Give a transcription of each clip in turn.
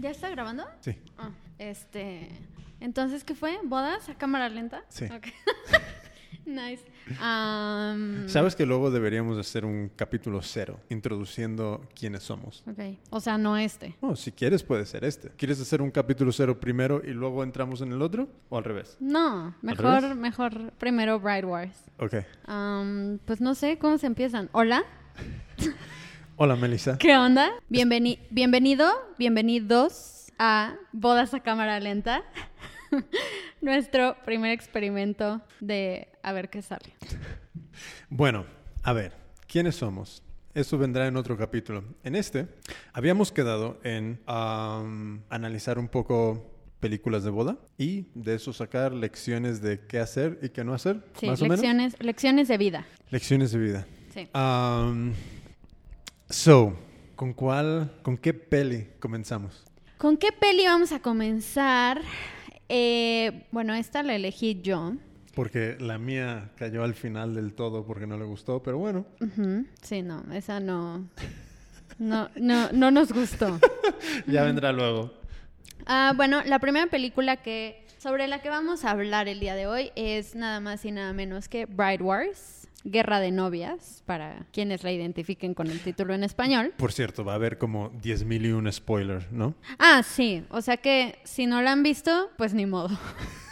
¿Ya está grabando? Sí. Ah, este. Entonces, ¿qué fue? ¿Bodas a cámara lenta? Sí. Ok. nice. Am, Sabes que luego deberíamos hacer un capítulo cero, introduciendo quiénes somos. Ok. O sea, no este. No, si quieres puede ser este. ¿Quieres hacer un capítulo cero primero y luego entramos en el otro? ¿O al revés? No, revés? mejor, mejor primero Bride Wars. Ok. Am, pues no sé cómo se empiezan. Hola, Hola, Melissa. ¿qué onda? Bienveni- bienvenido, bienvenidos a Bodas a cámara lenta. Nuestro primer experimento de a ver qué sale. Bueno, a ver, ¿quiénes somos? Eso vendrá en otro capítulo. En este, habíamos quedado en am, analizar un poco películas de boda y de eso sacar lecciones de qué hacer y qué no hacer, Sí, más o menos. lecciones, lecciones de vida. Lecciones de vida. Sí. Um, so, ¿con cuál, con qué peli comenzamos? ¿Con qué peli vamos a comenzar? Eh, bueno, esta la elegí yo. Porque la mía cayó al final del todo porque no le gustó, pero bueno. Sí, no, esa no. No, no, no nos gustó. ya vendrá luego. Ah, bueno, la primera película que sobre la que vamos a hablar el día de hoy es nada más y nada menos que Bride Wars, Guerra de Novias, para quienes la identifiquen con el título en español. Por cierto, va a haber como 10.000 y un spoiler, ¿no? Ah, sí, o sea que si no la han visto, pues ni modo.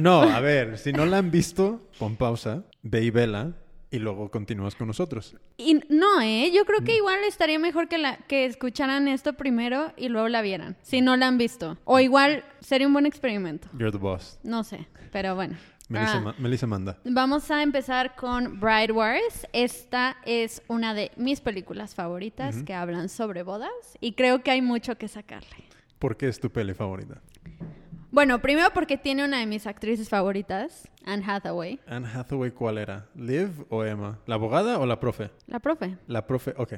No, a ver, si no la han visto, pon pausa, ve y vela y luego continúas con nosotros. Y no, ¿eh? Yo creo que igual estaría mejor que, la, que escucharan esto primero y luego la vieran, si no la han visto. O igual sería un buen experimento. You're the boss. No sé, pero bueno. Melissa, Ah, Melissa manda. Vamos a empezar con Bride Wars. Esta es una de mis películas favoritas que hablan sobre bodas y creo que hay mucho que sacarle. ¿Por qué es tu peli favorita? Bueno, primero porque tiene una de mis actrices favoritas, Anne Hathaway, Anne Hathaway, ¿cuál era? ¿Liv o Emma? ¿La abogada o la profe? la profe. La profe, ok,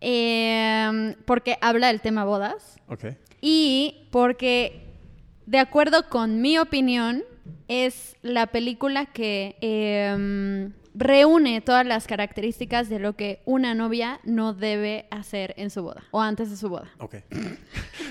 Eh, porque habla del tema bodas ok. y porque, de acuerdo con mi opinión, es la película que eh, reúne todas las características de lo que una novia no debe hacer en su boda o antes de su boda. Ok.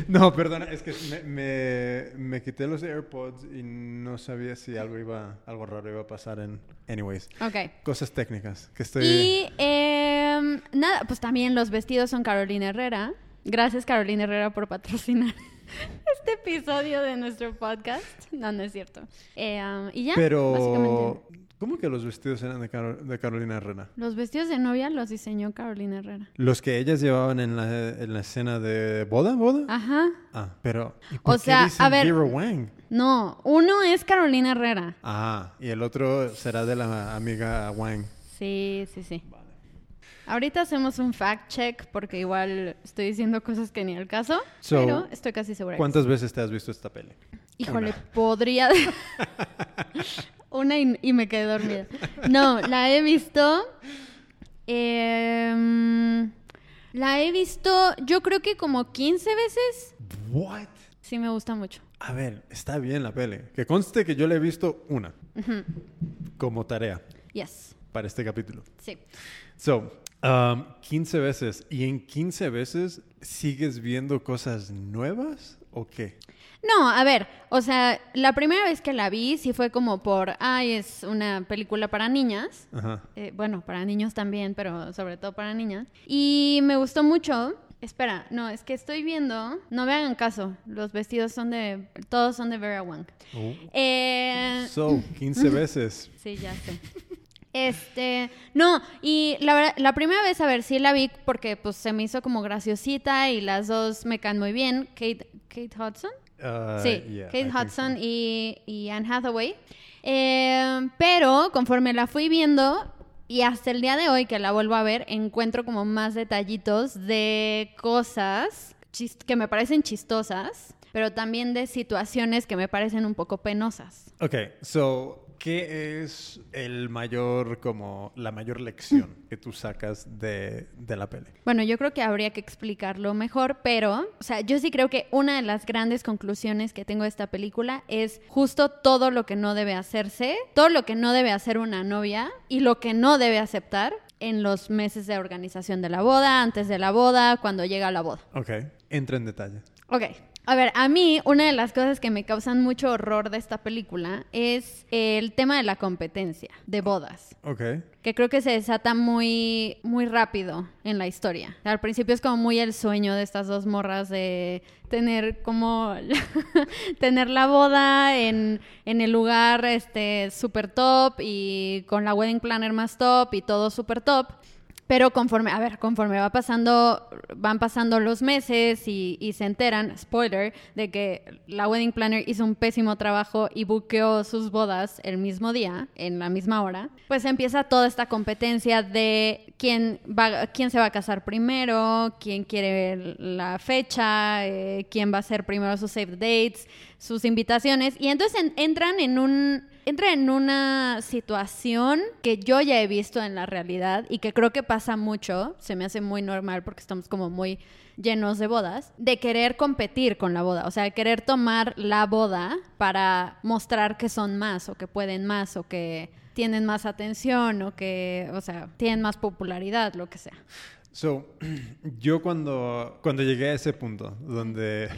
No, perdona, es que me, me, me quité los AirPods y no sabía si algo iba, algo raro iba a pasar en... Anyways, Ok. cosas técnicas que estoy... Y eh, nada, pues también los vestidos son Carolina Herrera. Gracias Carolina Herrera por patrocinar este episodio de nuestro podcast. No, no es cierto. Eh, um, y ya, Pero, básicamente. ¿cómo que los vestidos eran de, Caro- de Carolina Herrera? Los vestidos de novia los diseñó Carolina Herrera. Los que ellas llevaban en la, en la escena de boda, boda. Ajá. Ah, pero... ¿y O qué sea, dicen a ver- Vera Wang? No, uno es Carolina Herrera. Ah, y el otro será de la amiga Wang. Sí, sí, sí. Ahorita hacemos un fact check porque igual estoy diciendo cosas que ni al caso, So, pero estoy casi segura. que ¿Cuántas veces te has visto esta peli? Híjole, Una. podría. Una y, y me quedé dormida. No, la he visto. em, la he visto, yo creo que como 15 veces. What? Sí, me gusta mucho. A ver, está bien la peli. Que conste que yo la he visto una. Como tarea Yes. para este capítulo. Sí. So, um, 15 veces. ¿Y en 15 veces sigues viendo cosas nuevas o qué? No, a ver, o sea, la primera vez que la vi sí fue como por, ay, es una película para niñas. Ajá. Eh, bueno, para niños también, pero sobre todo para niñas. Y me gustó mucho. Espera, no, es que estoy viendo. No me hagan caso. Los vestidos son de. Todos son de Vera Wang. Eh, So, 15 veces. sí, ya sé. Este, no, y la verdad, la primera vez, a ver, sí la vi porque pues se me hizo como graciosita y las dos me caen muy bien. Kate, Kate Hudson. Uh, Sí, yeah, Kate Hudson so. y, y Anne Hathaway. Eh, pero conforme la fui viendo y hasta el día de hoy que la vuelvo a ver, encuentro como más detallitos de cosas que me parecen chistosas, pero también de situaciones que me parecen un poco penosas. Ok, so, ¿qué es el mayor, como, la mayor lección que tú sacas de, de la peli? Bueno, yo creo que habría que explicarlo mejor, pero, o sea, yo sí creo que una de las grandes conclusiones que tengo de esta película es justo todo lo que no debe hacerse, todo lo que no debe hacer una novia y lo que no debe aceptar en los meses de organización de la boda, antes de la boda, cuando llega la boda. Ok, entra en detalle. Ok. A ver, a mí una de las cosas que me causan mucho horror de esta película es el tema de la competencia de bodas. Ok. Que creo que se desata muy, muy rápido en la historia. Al principio es como muy el sueño de estas dos morras de tener como tener la boda en, en el lugar este super top y con la wedding planner más top y todo super top. Pero conforme, a ver, conforme va pasando, van pasando los meses y, y, se enteran, spoiler, de que la wedding planner hizo un pésimo trabajo y buqueó sus bodas el mismo día, en la misma hora, pues empieza toda esta competencia de quién, va, quién se va a casar primero, quién quiere la fecha, eh, quién va a hacer primero sus save dates, sus invitaciones. Y entonces en, entran en un entra en una situación que yo ya he visto en la realidad y que creo que pasa mucho, se me hace muy normal porque estamos como muy llenos de bodas, de querer competir con la boda, o sea, querer tomar la boda para mostrar que son más o que pueden más o que tienen más atención o que, o sea, tienen más popularidad, lo que sea. So, yo cuando, cuando llegué a ese punto donde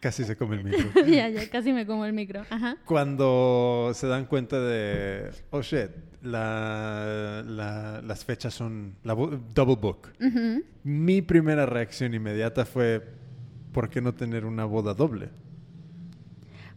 Casi se come el micro. ya, ya, casi me como el micro. Ajá. Cuando se dan cuenta de, oh shit, la, la, las fechas son la double book. Mi primera reacción inmediata fue, ¿por qué no tener una boda doble?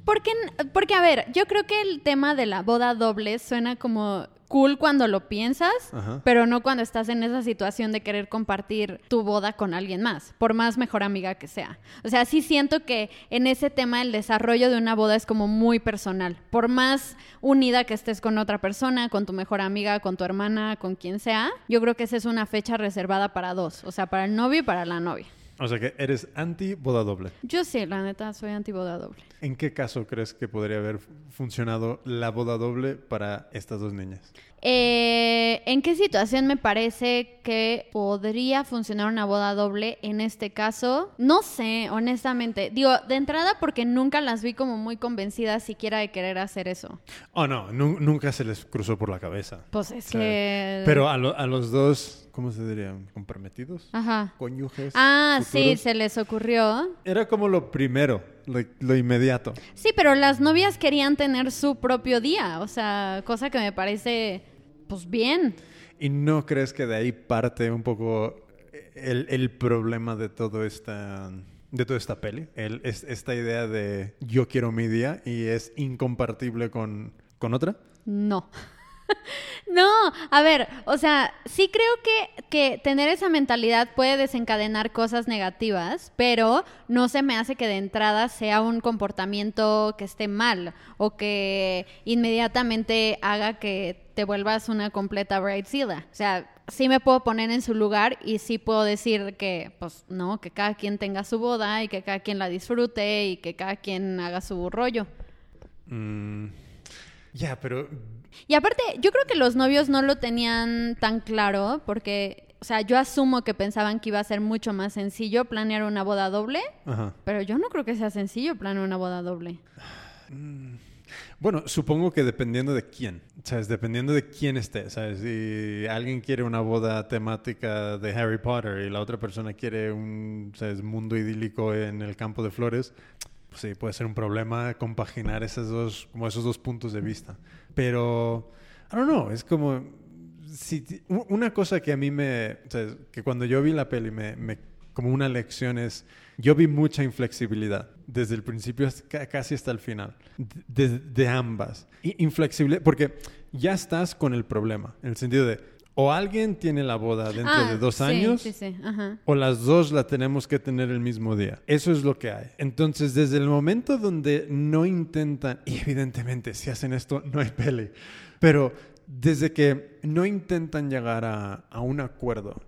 Porque, porque, a ver, yo creo que el tema de la boda doble suena como cool cuando lo piensas, Ajá. pero no cuando estás en esa situación de querer compartir tu boda con alguien más, por más mejor amiga que sea. O sea, sí siento que en ese tema el desarrollo de una boda es como muy personal. Por más unida que estés con otra persona, con tu mejor amiga, con tu hermana, con quien sea, yo creo que esa es una fecha reservada para dos, o sea, para el novio y para la novia. O sea que eres anti boda doble. Yo sí, la neta, soy anti boda doble. ¿En qué caso crees que podría haber funcionado la boda doble para estas dos niñas? Eh, ¿En qué situación me parece que podría funcionar una boda doble en este caso? No sé, honestamente. Digo, de entrada porque nunca las vi como muy convencidas siquiera de querer hacer eso. Oh, no, nu nunca se les cruzó por la cabeza. Pues es O sea, que... Pero a, lo- a los dos, ¿cómo se diría? ¿Comprometidos? Ajá. Cónyuges. Ah, sí, se les ocurrió. Era como lo primero, lo, lo inmediato. Sí, pero las novias querían tener su propio día, o sea, cosa que me parece, pues bien. ¿Y no crees que de ahí parte un poco el, el problema de todo esta de toda esta peli? El, es, esta idea de yo quiero mi día y es incompartible con, con otra. No. no, a ver, o sea, sí creo que, que tener esa mentalidad puede desencadenar cosas negativas, pero no se me hace que de entrada sea un comportamiento que esté mal o que inmediatamente haga que te vuelvas una completa bridezilla. O sea, sí me puedo poner en su lugar y sí puedo decir que, pues, no, que cada quien tenga su boda y que cada quien la disfrute y que cada quien haga su rollo. Mm, ya, pero Y aparte, yo creo que los novios no lo tenían tan claro porque, o sea, yo asumo que pensaban que iba a ser mucho más sencillo planear una boda doble, ajá. pero yo no creo que sea sencillo planear una boda doble. Bueno, supongo que dependiendo de quién, ¿sabes? Dependiendo de quién esté, ¿sabes? Si alguien quiere una boda temática de Harry Potter y la otra persona quiere un, ¿sabes? Mundo idílico en el campo de flores, pues sí, puede ser un problema compaginar esos dos, como esos dos puntos de vista. Pero, I don't know, es como, si, una cosa que a mí me, ¿sabes? Que cuando yo vi la peli me, me como una lección es, yo vi mucha inflexibilidad desde el principio hasta- casi hasta el final, de, de- ambas. Inflexible, porque ya estás con el problema, en el sentido de, o alguien tiene la boda dentro Ah, de dos sí, años, Sí, sí, ajá. o las dos la tenemos que tener el mismo día. Eso es lo que hay. Entonces, desde el momento donde no intentan, y evidentemente si hacen esto no hay pele, pero desde que no intentan llegar a, a un acuerdo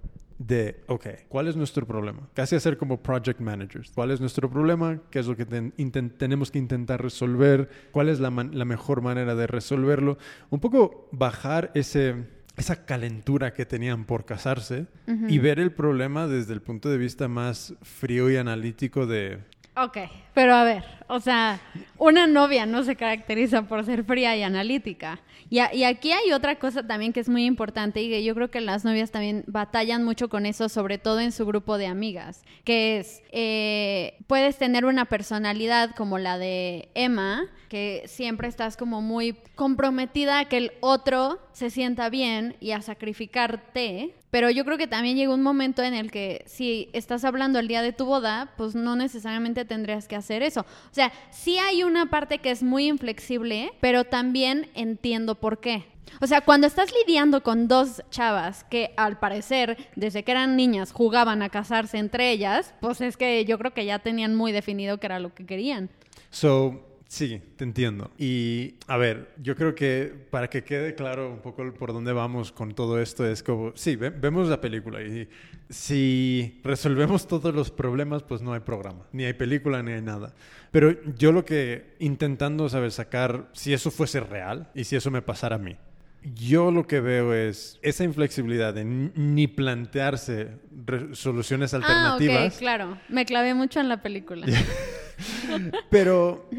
de, ok, ¿cuál es nuestro problema? Casi hacer como project managers. ¿Cuál es nuestro problema? ¿Qué es lo que ten- tenemos que intentar resolver? ¿Cuál es la, man- la mejor manera de resolverlo? Un poco bajar ese, esa calentura que tenían por casarse y ver el problema desde el punto de vista más frío y analítico de Ok, pero a ver, o sea, una novia no se caracteriza por ser fría y analítica. Y, y aquí hay otra cosa también que es muy importante y que yo creo que las novias también batallan mucho con eso, sobre todo en su grupo de amigas, que es, eh, puedes tener una personalidad como la de Emma, que siempre estás como muy comprometida a que el otro se sienta bien y a sacrificarte, pero yo creo que también llega un momento en el que si estás hablando el día de tu boda, pues no necesariamente tendrías que hacer eso. O sea, sí hay una parte que es muy inflexible, pero también entiendo por qué. O sea, cuando estás lidiando con dos chavas que al parecer desde que eran niñas jugaban a casarse entre ellas, pues es que yo creo que ya tenían muy definido qué era lo que querían. So, sí, te entiendo. Y a ver, yo creo que para que quede claro un poco por dónde vamos con todo esto, es como, sí, ve- vemos la película y si resolvemos todos los problemas, pues no hay programa, ni hay película, ni hay nada. Pero yo lo que intentando, ¿sabes? Sacar, si eso fuese real y si eso me pasara a mí. Yo lo que veo es esa inflexibilidad de ni plantearse soluciones alternativas. Ah, ok, claro. Me clavé mucho en la película. Pero,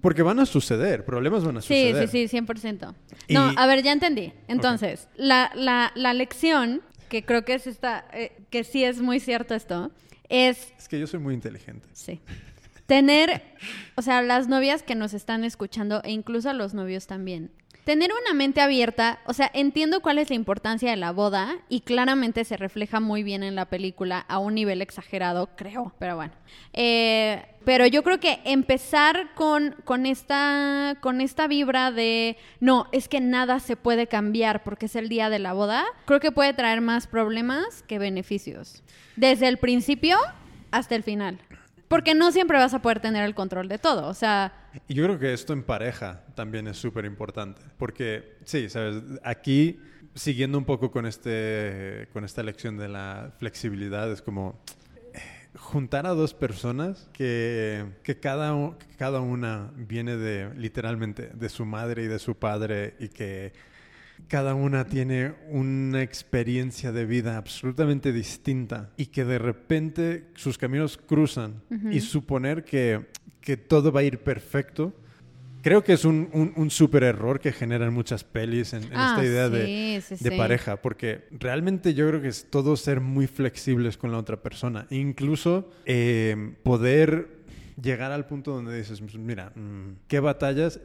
porque van a suceder, problemas van a Sí, suceder. sí, sí, 100%. Y- No, a ver, ya entendí. Entonces, la, la, la lección, que creo que es esta, eh, que sí es muy cierto esto, es, Es que yo soy muy inteligente. sí, tener, o sea, las novias que nos están escuchando e incluso a los novios también. Tener una mente abierta, o sea, entiendo cuál es la importancia de la boda y claramente se refleja muy bien en la película a un nivel exagerado, creo, pero bueno. Eh, pero yo creo que empezar con, con, esta, con esta vibra de, no, es que nada se puede cambiar porque es el día de la boda, creo que puede traer más problemas que beneficios. Desde el principio hasta el final. Porque no siempre vas a poder tener el control de todo, o sea... Y yo creo que esto en pareja también es súper importante. Porque, sí, sabes, aquí, siguiendo un poco con, este, con esta lección de la flexibilidad, es como juntar a dos personas que, que cada, cada una viene de, literalmente, de su madre y de su padre y que cada una tiene una experiencia de vida absolutamente distinta y que de repente sus caminos cruzan y suponer que, que todo va a ir perfecto. Creo que es un, un, un súper error que generan muchas pelis en, en Ah, esta idea de, sí, de sí. pareja, porque realmente yo creo que es todo ser muy flexibles con la otra persona, incluso eh, poder llegar al punto donde dices, "Pues mira, mm, ¿qué batallas?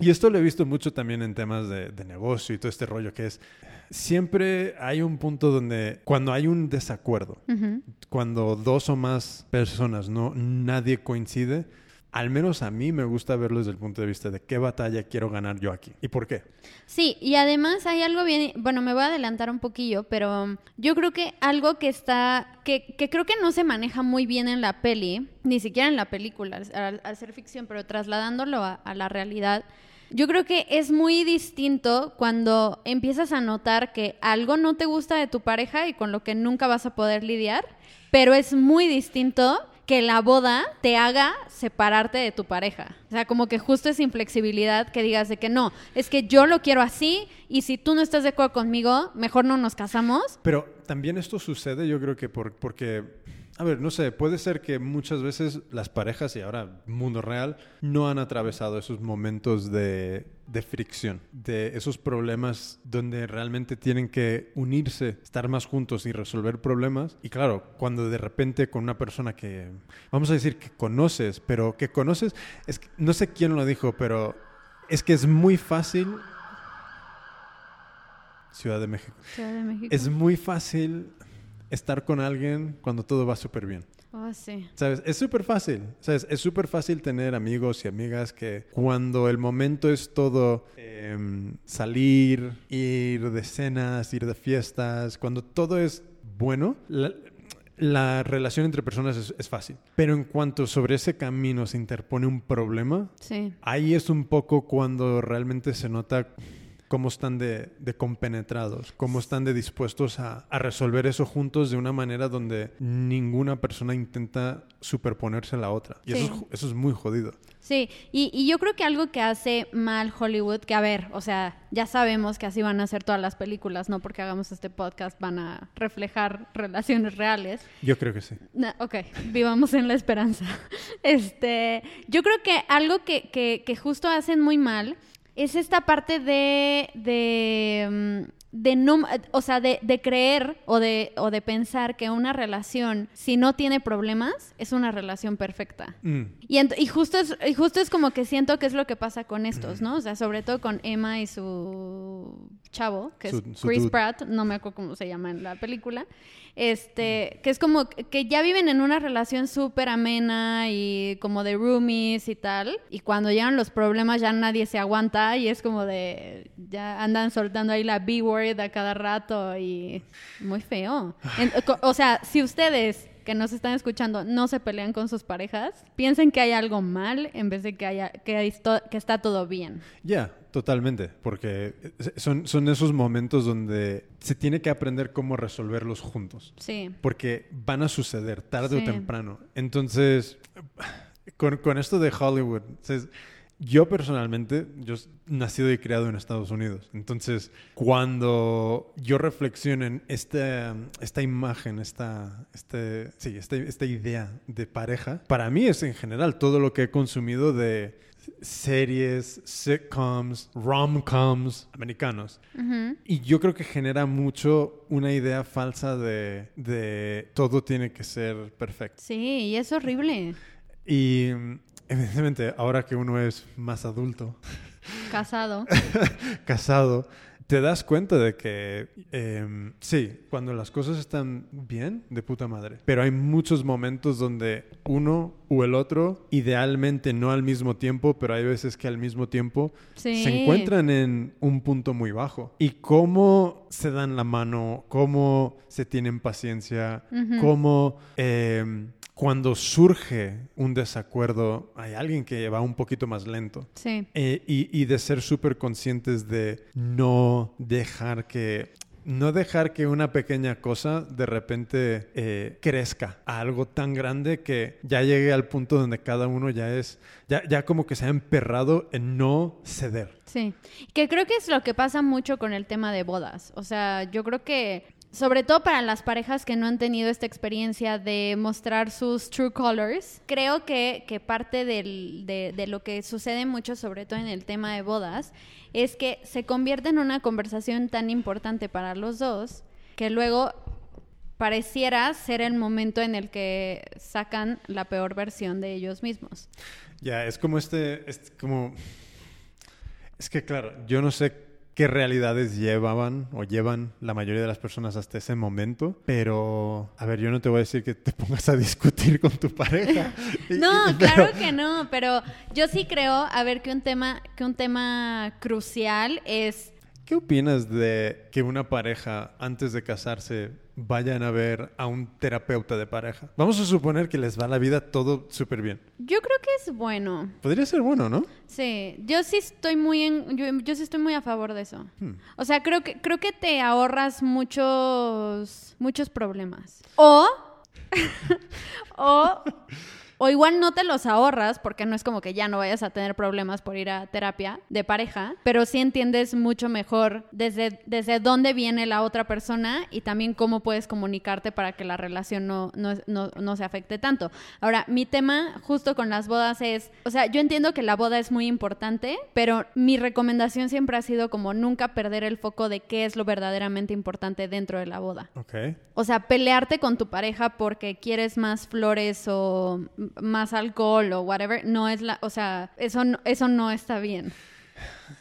Y esto lo he visto mucho también en temas de, de negocio y todo este rollo que es, siempre hay un punto donde cuando hay un desacuerdo, cuando dos o más personas no nadie coincide, al menos a mí me gusta verlo desde el punto de vista de qué batalla quiero ganar yo aquí y por qué. Sí, y además hay algo bien, bueno, me voy a adelantar un poquillo, pero um, yo creo que algo que está, que, que creo que no se maneja muy bien en la peli, ni siquiera en la película, al, al ser ficción, pero trasladándolo a, a la realidad, yo creo que es muy distinto cuando empiezas a notar que algo no te gusta de tu pareja y con lo que nunca vas a poder lidiar, pero es muy distinto que la boda te haga separarte de tu pareja. O sea, como que justo esa inflexibilidad que digas de que no, es que yo lo quiero así y si tú no estás de acuerdo conmigo, mejor no nos casamos. Pero también esto sucede, yo creo que por- porque, a ver, no sé, puede ser que muchas veces las parejas y ahora mundo real no han atravesado esos momentos de, de fricción, de esos problemas donde realmente tienen que unirse, estar más juntos y resolver problemas. Y claro, cuando de repente con una persona que, vamos a decir que conoces, pero que conoces, es que, no sé quién lo dijo, pero es que es muy fácil. Ciudad de México. Ciudad de México. Es muy fácil estar con alguien cuando todo va súper bien. Oh, sí. ¿Sabes? Es súper fácil. ¿Sabes? Es súper fácil tener amigos y amigas que cuando el momento es todo em, salir, ir de cenas, ir de fiestas, cuando todo es bueno, la, la relación entre personas es, es fácil. Pero en cuanto sobre ese camino se interpone un problema, Sí. ahí es un poco cuando realmente se nota cómo están de, de compenetrados, cómo están de dispuestos a, a resolver eso juntos de una manera donde ninguna persona intenta superponerse a la otra. Y eso, es, eso es muy jodido. Sí, y, y yo creo que algo que hace mal Hollywood, que a ver, o sea, ya sabemos que así van a ser todas las películas, no porque hagamos este podcast van a reflejar relaciones reales. Yo creo que sí. Na- ok, vivamos en la esperanza. Este, yo creo que algo que, que, que justo hacen muy mal es esta parte de, de, mm, de no, o sea, de, de creer o de, o de pensar que una relación, si no tiene problemas, es una relación perfecta. Mm. Y, y justo es, y justo es como que siento que es lo que pasa con estos, ¿no? O sea, sobre todo con Emma y su chavo, que Su- es Chris. Pratt, no me acuerdo cómo se llama en la película. Este, que es como que ya viven en una relación súper amena y como de roomies y tal. Y cuando llegan los problemas ya nadie se aguanta y es como de, ya andan soltando ahí la B-word a cada rato y muy feo. En- o sea, si ustedes que nos están escuchando no se pelean con sus parejas, piensen que hay algo mal en vez de que, haya, que, hay que está todo bien. Ya, totalmente, porque son, son esos momentos donde se tiene que aprender cómo resolverlos juntos. Sí. Porque van a suceder tarde Sí. o temprano. Entonces, con, con esto de Hollywood, ¿sabes? Yo personalmente, yo nacido y criado en Estados Unidos. Entonces, cuando yo reflexiono en esta, esta imagen, esta, este, sí, esta, esta idea de pareja, para mí es en general todo lo que he consumido de series, sitcoms, rom-coms americanos. Y yo creo que genera mucho una idea falsa de, de todo tiene que ser perfecto. Sí, y es horrible. Y evidentemente, ahora que uno es más adulto, Casado. casado, te das cuenta de que em, sí, cuando las cosas están bien, de puta madre. Pero hay muchos momentos donde uno o el otro, idealmente no al mismo tiempo, pero hay veces que al mismo tiempo Sí. se encuentran en un punto muy bajo. Y cómo se dan la mano, cómo se tienen paciencia, cómo em, cuando surge un desacuerdo, hay alguien que va un poquito más lento. Sí. Eh, y, y de ser súper conscientes de no dejar que... No dejar que una pequeña cosa de repente eh, crezca a algo tan grande que ya llegue al punto donde cada uno ya es, ya, ya como que se ha emperrado en no ceder. Sí, que creo que es lo que pasa mucho con el tema de bodas. O sea, yo creo que, sobre todo para las parejas que no han tenido esta experiencia de mostrar sus true colors, creo que, que parte de, lo que sucede mucho, sobre todo en el tema de bodas, es que se convierte en una conversación tan importante para los dos que luego pareciera ser el momento en el que sacan la peor versión de ellos mismos. Ya, es como este, es como... Es que claro, yo no sé qué realidades llevaban o llevan la mayoría de las personas hasta ese momento, pero a ver, yo no te voy a decir que te pongas a discutir con tu pareja. Y- No, y- claro que no, pero yo sí creo, a ver, que un tema, que un tema crucial es ¿Qué opinas de que una pareja antes de casarse vayan a ver a un terapeuta de pareja? Vamos a suponer que les va la vida todo súper bien. yo creo que es bueno. Podría ser bueno, ¿no? Sí, yo sí estoy muy en, yo, yo sí estoy muy a favor de eso. Hmm. O sea, creo que creo que te ahorras muchos muchos problemas. O o o igual no te los ahorras porque no es como que ya no vayas a tener problemas por ir a terapia de pareja, pero sí entiendes mucho mejor desde, desde dónde viene la otra persona y también cómo puedes comunicarte para que la relación no, no, no, no se afecte tanto. Ahora, mi tema justo con las bodas es, o sea, yo entiendo que la boda es muy importante, pero mi recomendación siempre ha sido como nunca perder el foco de qué es lo verdaderamente importante dentro de la boda. Ok. O sea, pelearte con tu pareja porque quieres más flores o más alcohol o whatever, no es la, o sea, eso no, eso no está bien.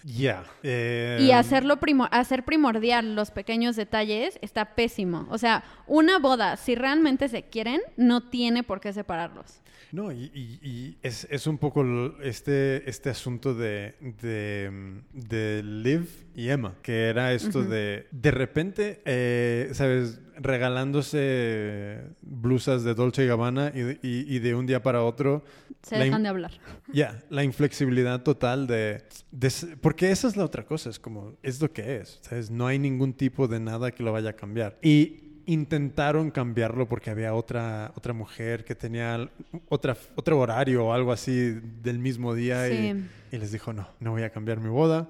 Ya. eh, Y hacerlo primo- hacer primordial los pequeños detalles está pésimo. O sea, una boda, si realmente se quieren, no tiene por qué separarlos. No, y, y- y es, es un poco este, este asunto de, de, de Liv y Emma, que era esto de, de repente, eh, ¿sabes? Regalándose blusas de Dolce y Gabbana y, de- y- y de un día para otro. Se dejan in- de hablar. Ya, la inflexibilidad total de, de Porque esa es la otra cosa, es como, es lo que es, ¿sabes? No hay ningún tipo de nada que lo vaya a cambiar. Y intentaron cambiarlo porque había otra, otra mujer que tenía otra, otro horario o algo así del mismo día Sí. y, y les dijo, no, no voy a cambiar mi boda.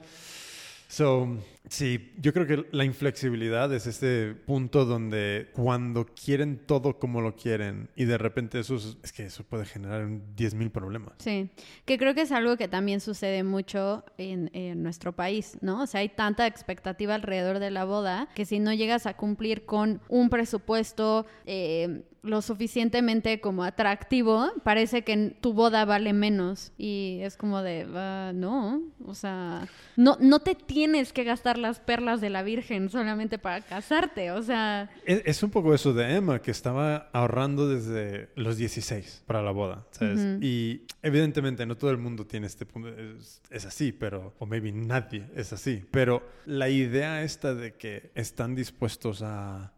So, Sí, yo creo que la inflexibilidad es este punto donde cuando quieren todo como lo quieren y de repente eso es, que eso puede generar 10.000 problemas. Sí, que creo que es algo que también sucede mucho en, nuestro país, ¿no? O sea, hay tanta expectativa alrededor de la boda que si no llegas a cumplir con un presupuesto eh, lo suficientemente como atractivo, parece que tu boda vale menos. Y es como de, uh, no, o sea, no, no te tienes que gastar las perlas de la Virgen solamente para casarte, o sea... Es, es un poco eso de Emma, que estaba ahorrando desde los 16 para la boda, ¿sabes? Uh -huh. Y evidentemente no todo el mundo tiene este punto, es, es, así, pero, o maybe nadie es así, pero la idea esta de que están dispuestos a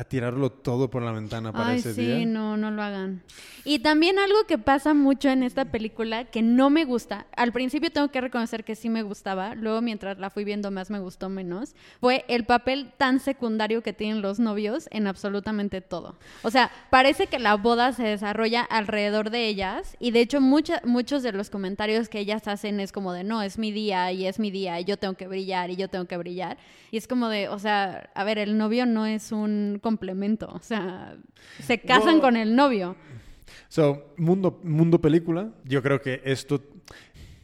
a tirarlo todo por la ventana para Ay, ese sí, día. no, no lo hagan. Y también algo que pasa mucho en esta película que no me gusta. Al principio tengo que reconocer que sí me gustaba, luego mientras la fui viendo más me gustó menos. Fue el papel tan secundario que tienen los novios en absolutamente todo. O sea, parece que la boda se desarrolla alrededor de ellas y de hecho mucha, muchos de los comentarios que ellas hacen es como de no, es mi día y es mi día y yo tengo que brillar y yo tengo que brillar. Y es como de, o sea, a ver, el novio no es un complemento, o sea, se casan Well, con el novio. So, mundo, mundo película, yo creo que esto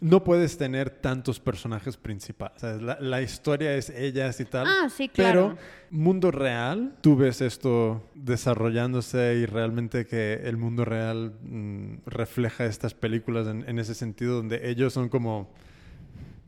no puedes tener tantos personajes principales. O sea, la, la, historia es ellas y tal. Ah, sí, claro. Pero mundo real, tú ves esto desarrollándose y realmente que el mundo real mmm, refleja estas películas en, en ese sentido donde ellos son como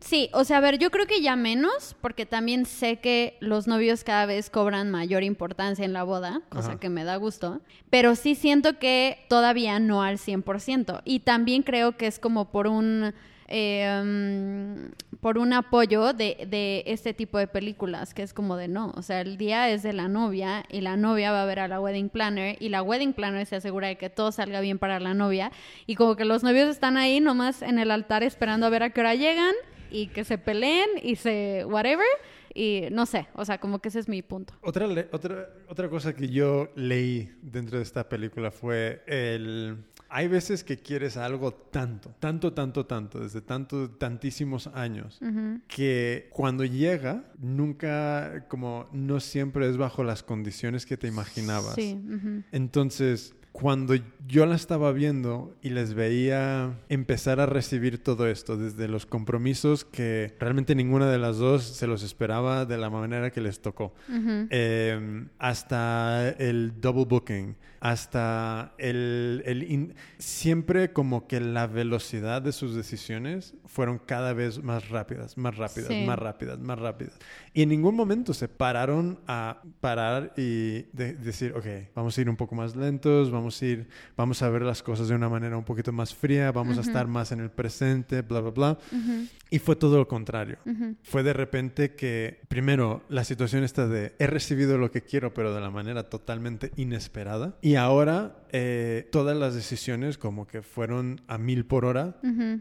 Sí, o sea, a ver, yo creo que ya menos, porque también sé que los novios cada vez cobran mayor importancia en la boda, cosa Ajá. que me da gusto, pero sí siento que todavía no al 100%. Y también creo que es como por un... Eh, um, por un apoyo de, de, este tipo de películas, que es como de no, o sea, el día es de la novia y la novia va a ver a la wedding planner y la wedding planner se asegura de que todo salga bien para la novia y como que los novios están ahí nomás en el altar esperando a ver a qué hora llegan y que se peleen y se whatever y no sé, o sea, como que ese es mi punto. Otra, otra, otra cosa que yo leí dentro de esta película fue el... Hay veces que quieres algo tanto, tanto, tanto, tanto, desde tanto, tantísimos años, uh -huh. que cuando llega, nunca, como no siempre es bajo las condiciones que te imaginabas. Sí. Uh -huh. Entonces, cuando yo la estaba viendo y les veía empezar a recibir todo esto, desde los compromisos que realmente ninguna de las dos se los esperaba de la manera que les tocó, uh -huh. eh, hasta el double booking, hasta el... el in... siempre como que la velocidad de sus decisiones fueron cada vez más rápidas, más rápidas, sí. más rápidas, más rápidas. Y en ningún momento se pararon a parar y de decir, ok, vamos a ir un poco más lentos, vamos a ir, vamos a ver las cosas de una manera un poquito más fría, vamos uh -huh. a estar más en el presente, bla, bla, bla. Uh -huh. Y fue todo lo contrario. Uh -huh. Fue de repente que, primero, la situación está de, he recibido lo que quiero, pero de la manera totalmente inesperada. Y ahora eh, todas las decisiones como que fueron a mil por hora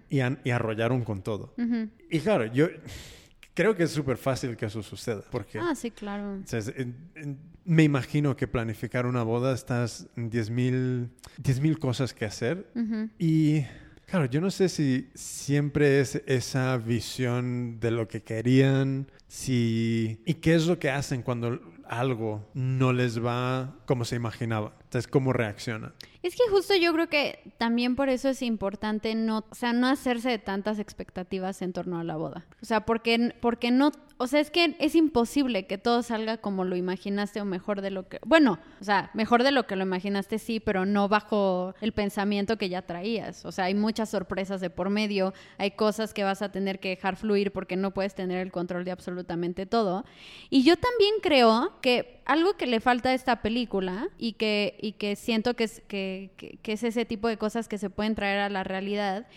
y, an, y, arrollaron con todo. Y claro, yo... Creo que es súper fácil que eso suceda, porque... Ah, sí, claro. O sea, me imagino que planificar una boda estás en 10.000 mil cosas que hacer uh -huh. y... Claro, yo no sé si siempre es esa visión de lo que querían, si... ¿Y qué es lo que hacen cuando algo no les va como se imaginaba? Entonces, ¿cómo reaccionan? Es que justo yo creo que también por eso es importante no, o sea, no hacerse de tantas expectativas en torno a la boda. O sea, porque, porque no, o sea, es que es imposible que todo salga como lo imaginaste o mejor de lo que, bueno, o sea, mejor de lo que lo imaginaste sí, pero no bajo el pensamiento que ya traías. O sea, hay muchas sorpresas de por medio, hay cosas que vas a tener que dejar fluir porque no puedes tener el control de absolutamente todo. Y yo también creo que algo que le falta a esta película y que, y que siento que es, que, es ese tipo de cosas que se pueden traer a la realidad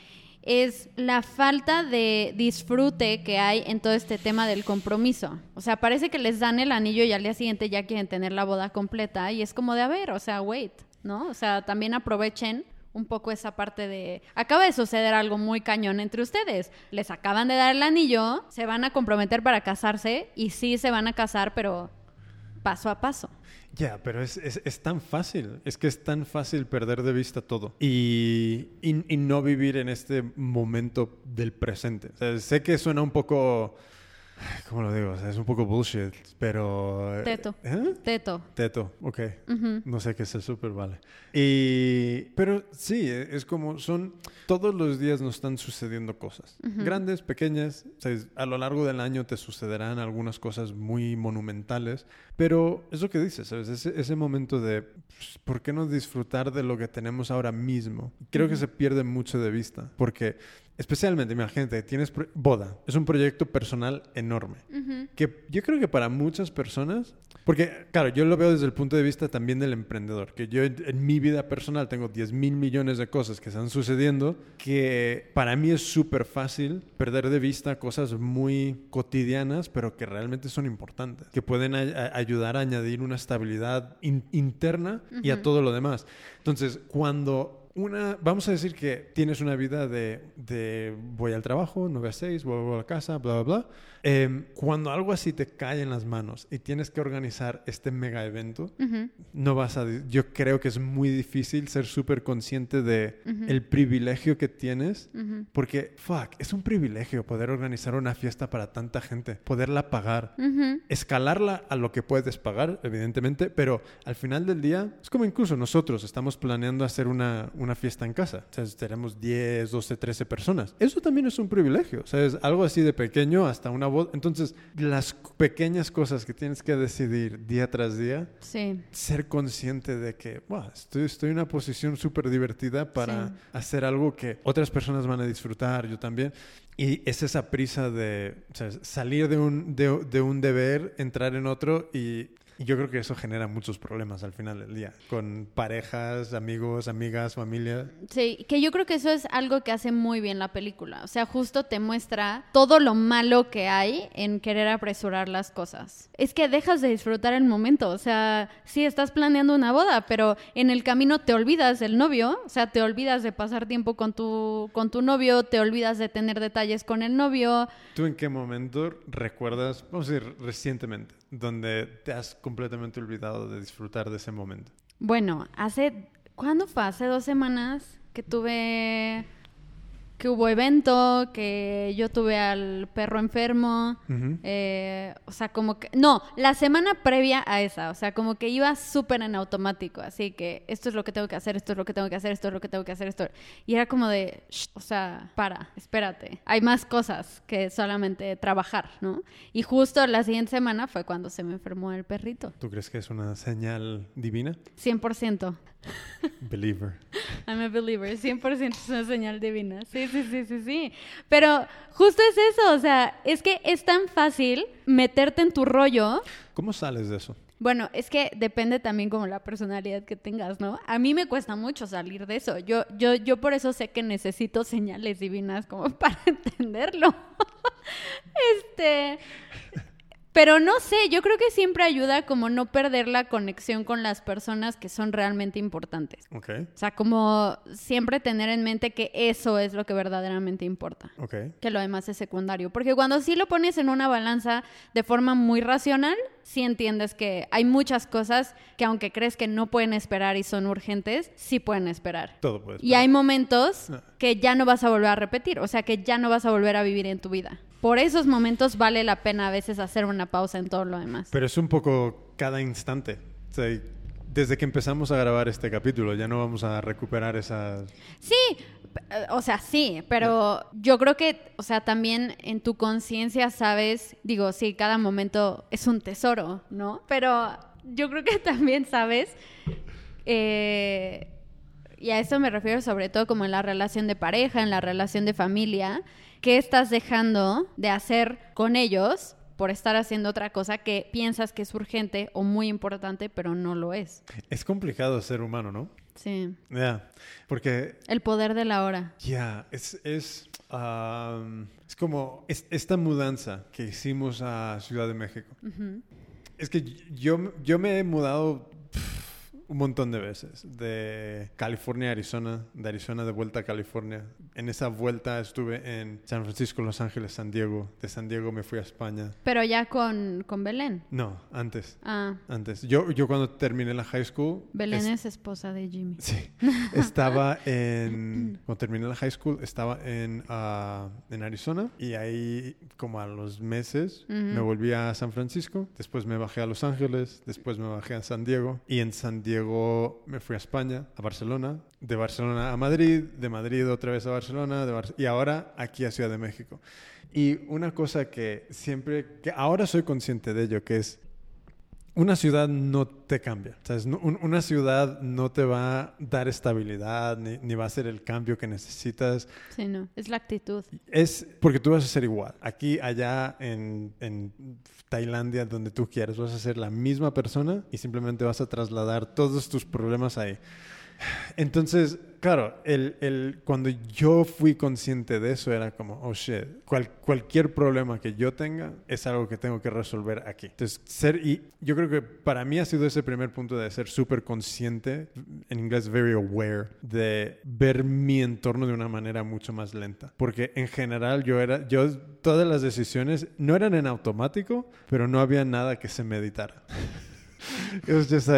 es la falta de disfrute que hay en todo este tema del compromiso. O sea, parece que les dan el anillo y al día siguiente ya quieren tener la boda completa y es como de, a ver, o sea, wait, ¿no? O sea, también aprovechen un poco esa parte de acaba de suceder algo muy cañón entre ustedes. Les acaban de dar el anillo, se van a comprometer para casarse y sí se van a casar, pero paso a paso. Ya, yeah, pero es, es, es, tan fácil, es que es tan fácil perder de vista todo y, y, no vivir en este momento del presente. Sé que suena un poco ¿Cómo lo digo? O sea, es un poco bullshit, pero... Teto. ¿Eh? Teto. Teto, ok. Ujú. No sé qué es el súper, vale. Y... Pero sí, e- es como son... Todos los días nos están sucediendo cosas. Grandes, pequeñas. o sea, a lo largo del año te sucederán algunas cosas muy monumentales. Pero es lo que dices, ¿sabes? Ese, ese momento de... pues, ¿Por qué no disfrutar de lo que tenemos ahora mismo? Creo que se pierde mucho de vista. Porque... Especialmente, imagínate, tienes boda. Es un proyecto personal enorme que yo creo que para muchas personas, porque claro, yo lo veo desde el punto de vista también del emprendedor, que yo en, en mi vida personal tengo 10 mil millones de cosas que están sucediendo, que para mí es súper fácil perder de vista cosas muy cotidianas, pero que realmente son importantes, que pueden a- ayudar a añadir una estabilidad in- interna y a todo lo demás. Entonces, cuando una, vamos a decir que tienes una vida de, de voy al trabajo, 9 a 6, vuelvo a casa, bla, bla, bla. Em, cuando algo así te cae en las manos y tienes que organizar este mega evento, Ujú. no vas a... Yo creo que es muy difícil ser súper consciente de el privilegio que tienes, Ujú. porque, fuck, es un privilegio poder organizar una fiesta para tanta gente, poderla pagar, escalarla a lo que puedes pagar, evidentemente, pero al final del día es como incluso nosotros estamos planeando hacer una, una fiesta en casa. O sea, tenemos 10, 12, 13 personas. Eso también es un privilegio. O sea, es algo así de pequeño hasta una boda. Entonces, las pequeñas cosas que tienes que decidir día tras día, Sí. ser consciente de que, wow, estoy, estoy en una posición súper divertida para Sí. hacer algo que otras personas van a disfrutar, yo también. Y es esa prisa de o sea, salir de un, de, de un deber, entrar en otro y, y yo creo que eso genera muchos problemas al final del día, con parejas, amigos, amigas, familia. Sí, que yo creo que eso es algo que hace muy bien la película. O sea, justo te muestra todo lo malo que hay en querer apresurar las cosas. Es que dejas de disfrutar el momento. O sea, sí estás planeando una boda, pero en el camino te olvidas del novio. O sea, te olvidas de pasar tiempo con tu, con tu novio, te olvidas de tener detalles con el novio. ¿Tú en qué momento recuerdas, vamos a decir recientemente, donde te has completamente olvidado de disfrutar de ese momento? Bueno, hace. ¿Cuándo fue? Hace dos semanas que tuve. Que hubo evento, que yo tuve al perro enfermo. Eh, o sea, como que. No, la semana previa a esa. O sea, como que iba súper en automático. Así que esto es lo que tengo que hacer, esto es lo que tengo que hacer, esto es lo que tengo que hacer, esto. Y era como de. "Shh, o sea, para, espérate. Hay más cosas que solamente trabajar, ¿no? Y justo la siguiente semana fue cuando se me enfermó el perrito. ¿Tú crees que es una señal divina? 100%. Believer. I'm a believer, 100% es una señal divina. Sí, sí, sí, sí, sí. Pero justo es eso, o sea, es que es tan fácil meterte en tu rollo. ¿Cómo sales de eso? Bueno, es que depende también como la personalidad que tengas, ¿no? A mí me cuesta mucho salir de eso. Yo, yo, yo por eso sé que necesito señales divinas como para entenderlo. este. Pero no sé, yo creo que siempre ayuda como no perder la conexión con las personas que son realmente importantes. Ok, O sea, como siempre tener en mente que eso es lo que verdaderamente importa, ok. que lo demás es secundario. Porque cuando sí lo pones en una balanza de forma muy racional, sí entiendes que hay muchas cosas que aunque crees que no pueden esperar y son urgentes, sí pueden esperar. Todo puede Y hay momentos Ah. que ya no vas a volver a repetir, o sea, que ya no vas a volver a vivir en tu vida. Por esos momentos vale la pena a veces hacer una pausa en todo lo demás. Pero es un poco cada instante. O sea, desde que empezamos a grabar este capítulo ya no vamos a recuperar esas... Sí, eh, o sea, sí, pero yo creo que, o sea, también en tu conciencia sabes, digo, sí, cada momento es un tesoro, ¿no? Pero yo creo que también sabes, eh, y a eso me refiero sobre todo como en la relación de pareja, en la relación de familia, qué estás dejando de hacer con ellos por estar haciendo otra cosa que piensas que es urgente o muy importante, pero no lo es. Es complicado ser humano, ¿no? Sí, Ya, porque el poder de la hora. ya, es, es, am, es como es- esta mudanza que hicimos a Ciudad de México. Es que yo, yo me he mudado un montón de veces. De California a Arizona, de Arizona de vuelta a California. En esa vuelta estuve en San Francisco, Los Ángeles, San Diego. De San Diego me fui a España. Pero ya con, con Belén. No, antes. Ah, Antes. Yo, yo cuando terminé la high school... Belén es- es esposa de Jimmy. Sí. Estaba en... Cuando terminé la high school, estaba en, ah, en Arizona. Y ahí, como a los meses, me volví a San Francisco. Después me bajé a Los Ángeles. Después me bajé a San Diego. Y en San Diego me fui a España, a Barcelona. De Barcelona a Madrid. De Madrid otra vez a Barcelona. y ahora aquí a Ciudad de México. Y una cosa que siempre... Que ahora soy consciente de ello, que es... Una ciudad no te cambia. ¿sabes? No- un- una ciudad no te va a dar estabilidad ni, ni va a ser el cambio que necesitas. Sí, no. Es la actitud. Es porque tú vas a ser igual. Aquí, allá, en, en Tailandia, donde tú quieras, vas a ser la misma persona y simplemente vas a trasladar todos tus problemas ahí. Entonces, claro, el, el- cuando yo fui consciente de eso era como, oh shit, cual- cualquier problema que yo tenga es algo que tengo que resolver aquí. Entonces, ser, y yo creo que para mí ha sido ese primer punto de ser súper consciente, en inglés very aware, de ver mi entorno de una manera mucho más lenta. Porque en general yo era, yo, todas las decisiones no eran en automático, pero no había nada que se meditara. It was just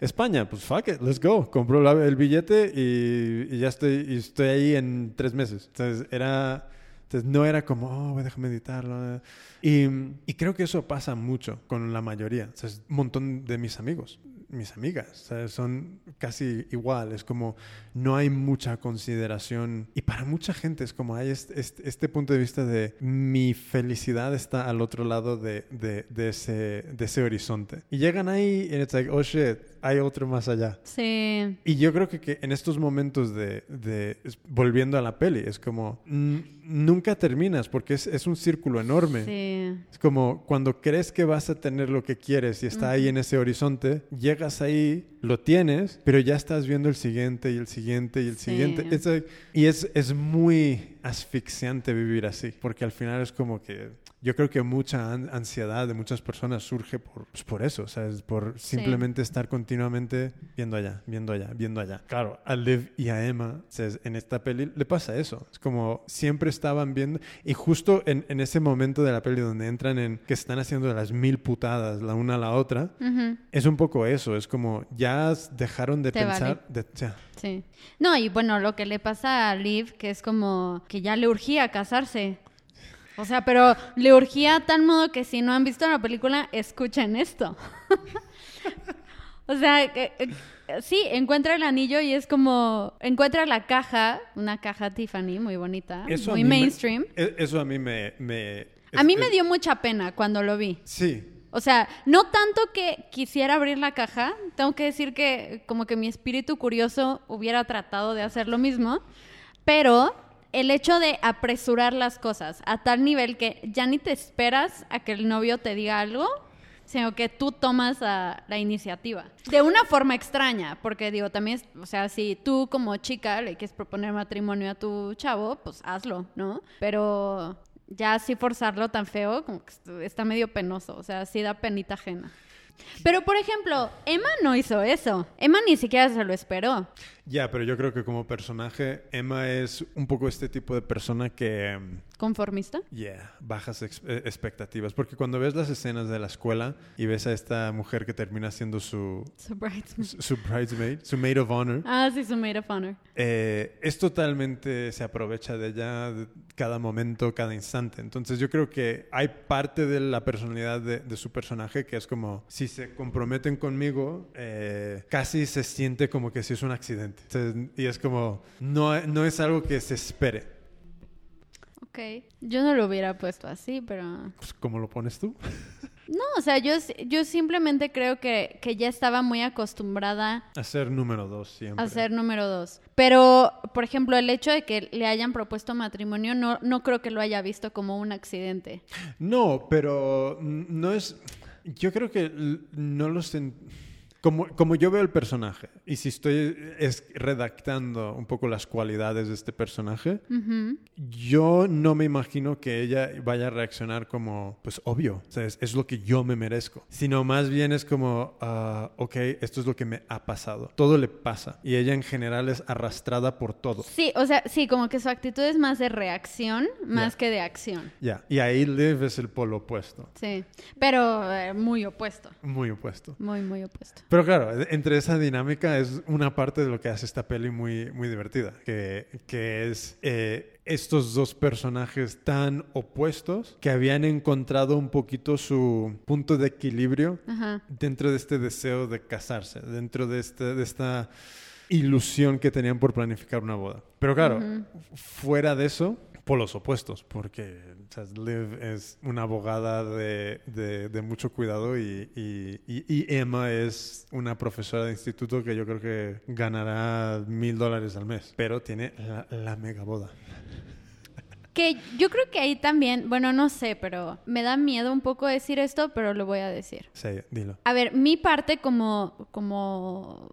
España, pues fuck it, let's go. Compro la- el billete y, y ya estoy, y estoy ahí en tres meses. Entonces, era, entonces no era como, oh, dejar meditarlo. Y, y creo que eso pasa mucho con la mayoría. O es un montón de mis amigos, mis amigas, son casi iguales. Como no hay mucha consideración. Y para mucha gente es como hay este, punto de vista de mi felicidad está al otro lado de, ese, horizonte. Y llegan ahí y it's like, oh shit, hay otro más allá. Sí. Y yo creo que, que en estos momentos de, de- volviendo a la peli, es como, nunca terminas porque es, es un círculo enorme. Sí. Es como cuando crees que vas a tener lo que quieres y está ahí en ese horizonte, llegas ahí, lo tienes, pero ya estás viendo el siguiente y el siguiente y el Sí. siguiente. Like- y es, es muy asfixiante vivir así, porque al final es como que yo creo que mucha an- ansiedad de muchas personas surge por, pues por eso, ¿sabes? Por simplemente estar continuamente viendo allá, viendo allá, viendo allá. Claro, a Liv y a Emma, ¿sabes? en esta peli le pasa eso. Es como siempre estaban viendo, y justo en, en ese momento de la peli donde entran en que están haciendo las mil putadas la una a la otra, Ujú. es un poco eso, es como ya dejaron de Te pensar, de- o sea, Sí. No, y bueno, lo que le pasa a Liv, que es como que ya le urgía casarse. O sea, pero le urgía a tal modo que si no han visto la película, escuchen esto. o sea, que- eh, sí, encuentra el anillo y es como, encuentra la caja, una caja Tiffany muy bonita, eso muy me- mainstream. e- eso a mí me... me- A mí es- me dio mucha pena cuando lo vi. Sí, O sea, no tanto que quisiera abrir la caja, tengo que decir que como que mi espíritu curioso hubiera tratado de hacer lo mismo, pero el hecho de apresurar las cosas a tal nivel que ya ni te esperas a que el novio te diga algo, sino que tú tomas la iniciativa. De una forma extraña, porque digo, también, o sea, si tú como chica le quieres proponer matrimonio a tu chavo, pues hazlo, ¿no? Pero ya así forzarlo tan feo, como que est- está medio penoso, o sea, sí da penita ajena. Pero, por ejemplo, Emma no hizo eso. Emma ni siquiera se lo esperó. Ya, pero yo creo que como personaje, Emma es un poco este tipo de persona que... mm, ¿Conformista? Yeah, bajas eh, expectativas. Porque cuando ves las escenas de la escuela y ves a esta mujer que termina siendo su, Su bridesmaid. su, su bridesmaid, su maid of honor, Ah, sí, su maid of honor. eh, es totalmente, se aprovecha de ella cada momento, cada instante. Entonces yo creo que hay parte de la personalidad de, de su personaje que es como, si se comprometen conmigo, eh, casi se siente como que si es un accidente. Entonces, y es como, no, no es algo que se espere. Ok. Yo no lo hubiera puesto así, pero... Pues, ¿Cómo lo pones tú? No, o sea, yo, yo simplemente creo que, que ya estaba muy acostumbrada A ser número dos siempre. a ser número dos. Pero, por ejemplo, el hecho de que le hayan propuesto matrimonio no, no creo que lo haya visto como un accidente. No, pero no es. Yo creo que no lo sen- como, como yo veo el personaje y si estoy es, redactando un poco las cualidades de este personaje, Ujú. yo no me imagino que ella vaya a reaccionar como, pues obvio, es, lo que yo me merezco, sino más bien es como, ah, ok, esto es lo que me ha pasado, todo le pasa y ella en general es arrastrada por todo. Sí, o sea, sí, como que su actitud es más de reacción más Ya. que de acción. Ya, y ahí Liv es el polo opuesto, Sí, pero eh, muy opuesto, muy opuesto. muy, muy opuesto. Pero claro, entre esa dinámica es una parte de lo que hace esta peli muy, muy divertida, que, que es eh, estos dos personajes tan opuestos que habían encontrado un poquito su punto de equilibrio Ajá. dentro de este deseo de casarse, dentro de, este, de esta ilusión que tenían por planificar una boda. Pero claro, fuera de eso, polos opuestos, porque Liv es una abogada de, de- de mucho cuidado y, y- y- y Emma es una profesora de instituto que yo creo que ganará mil dólares al mes, pero tiene la, la mega boda. Que yo creo que ahí también, bueno, no sé, pero me da miedo un poco decir esto, pero lo voy a decir. Sí, dilo. A ver, mi parte como, como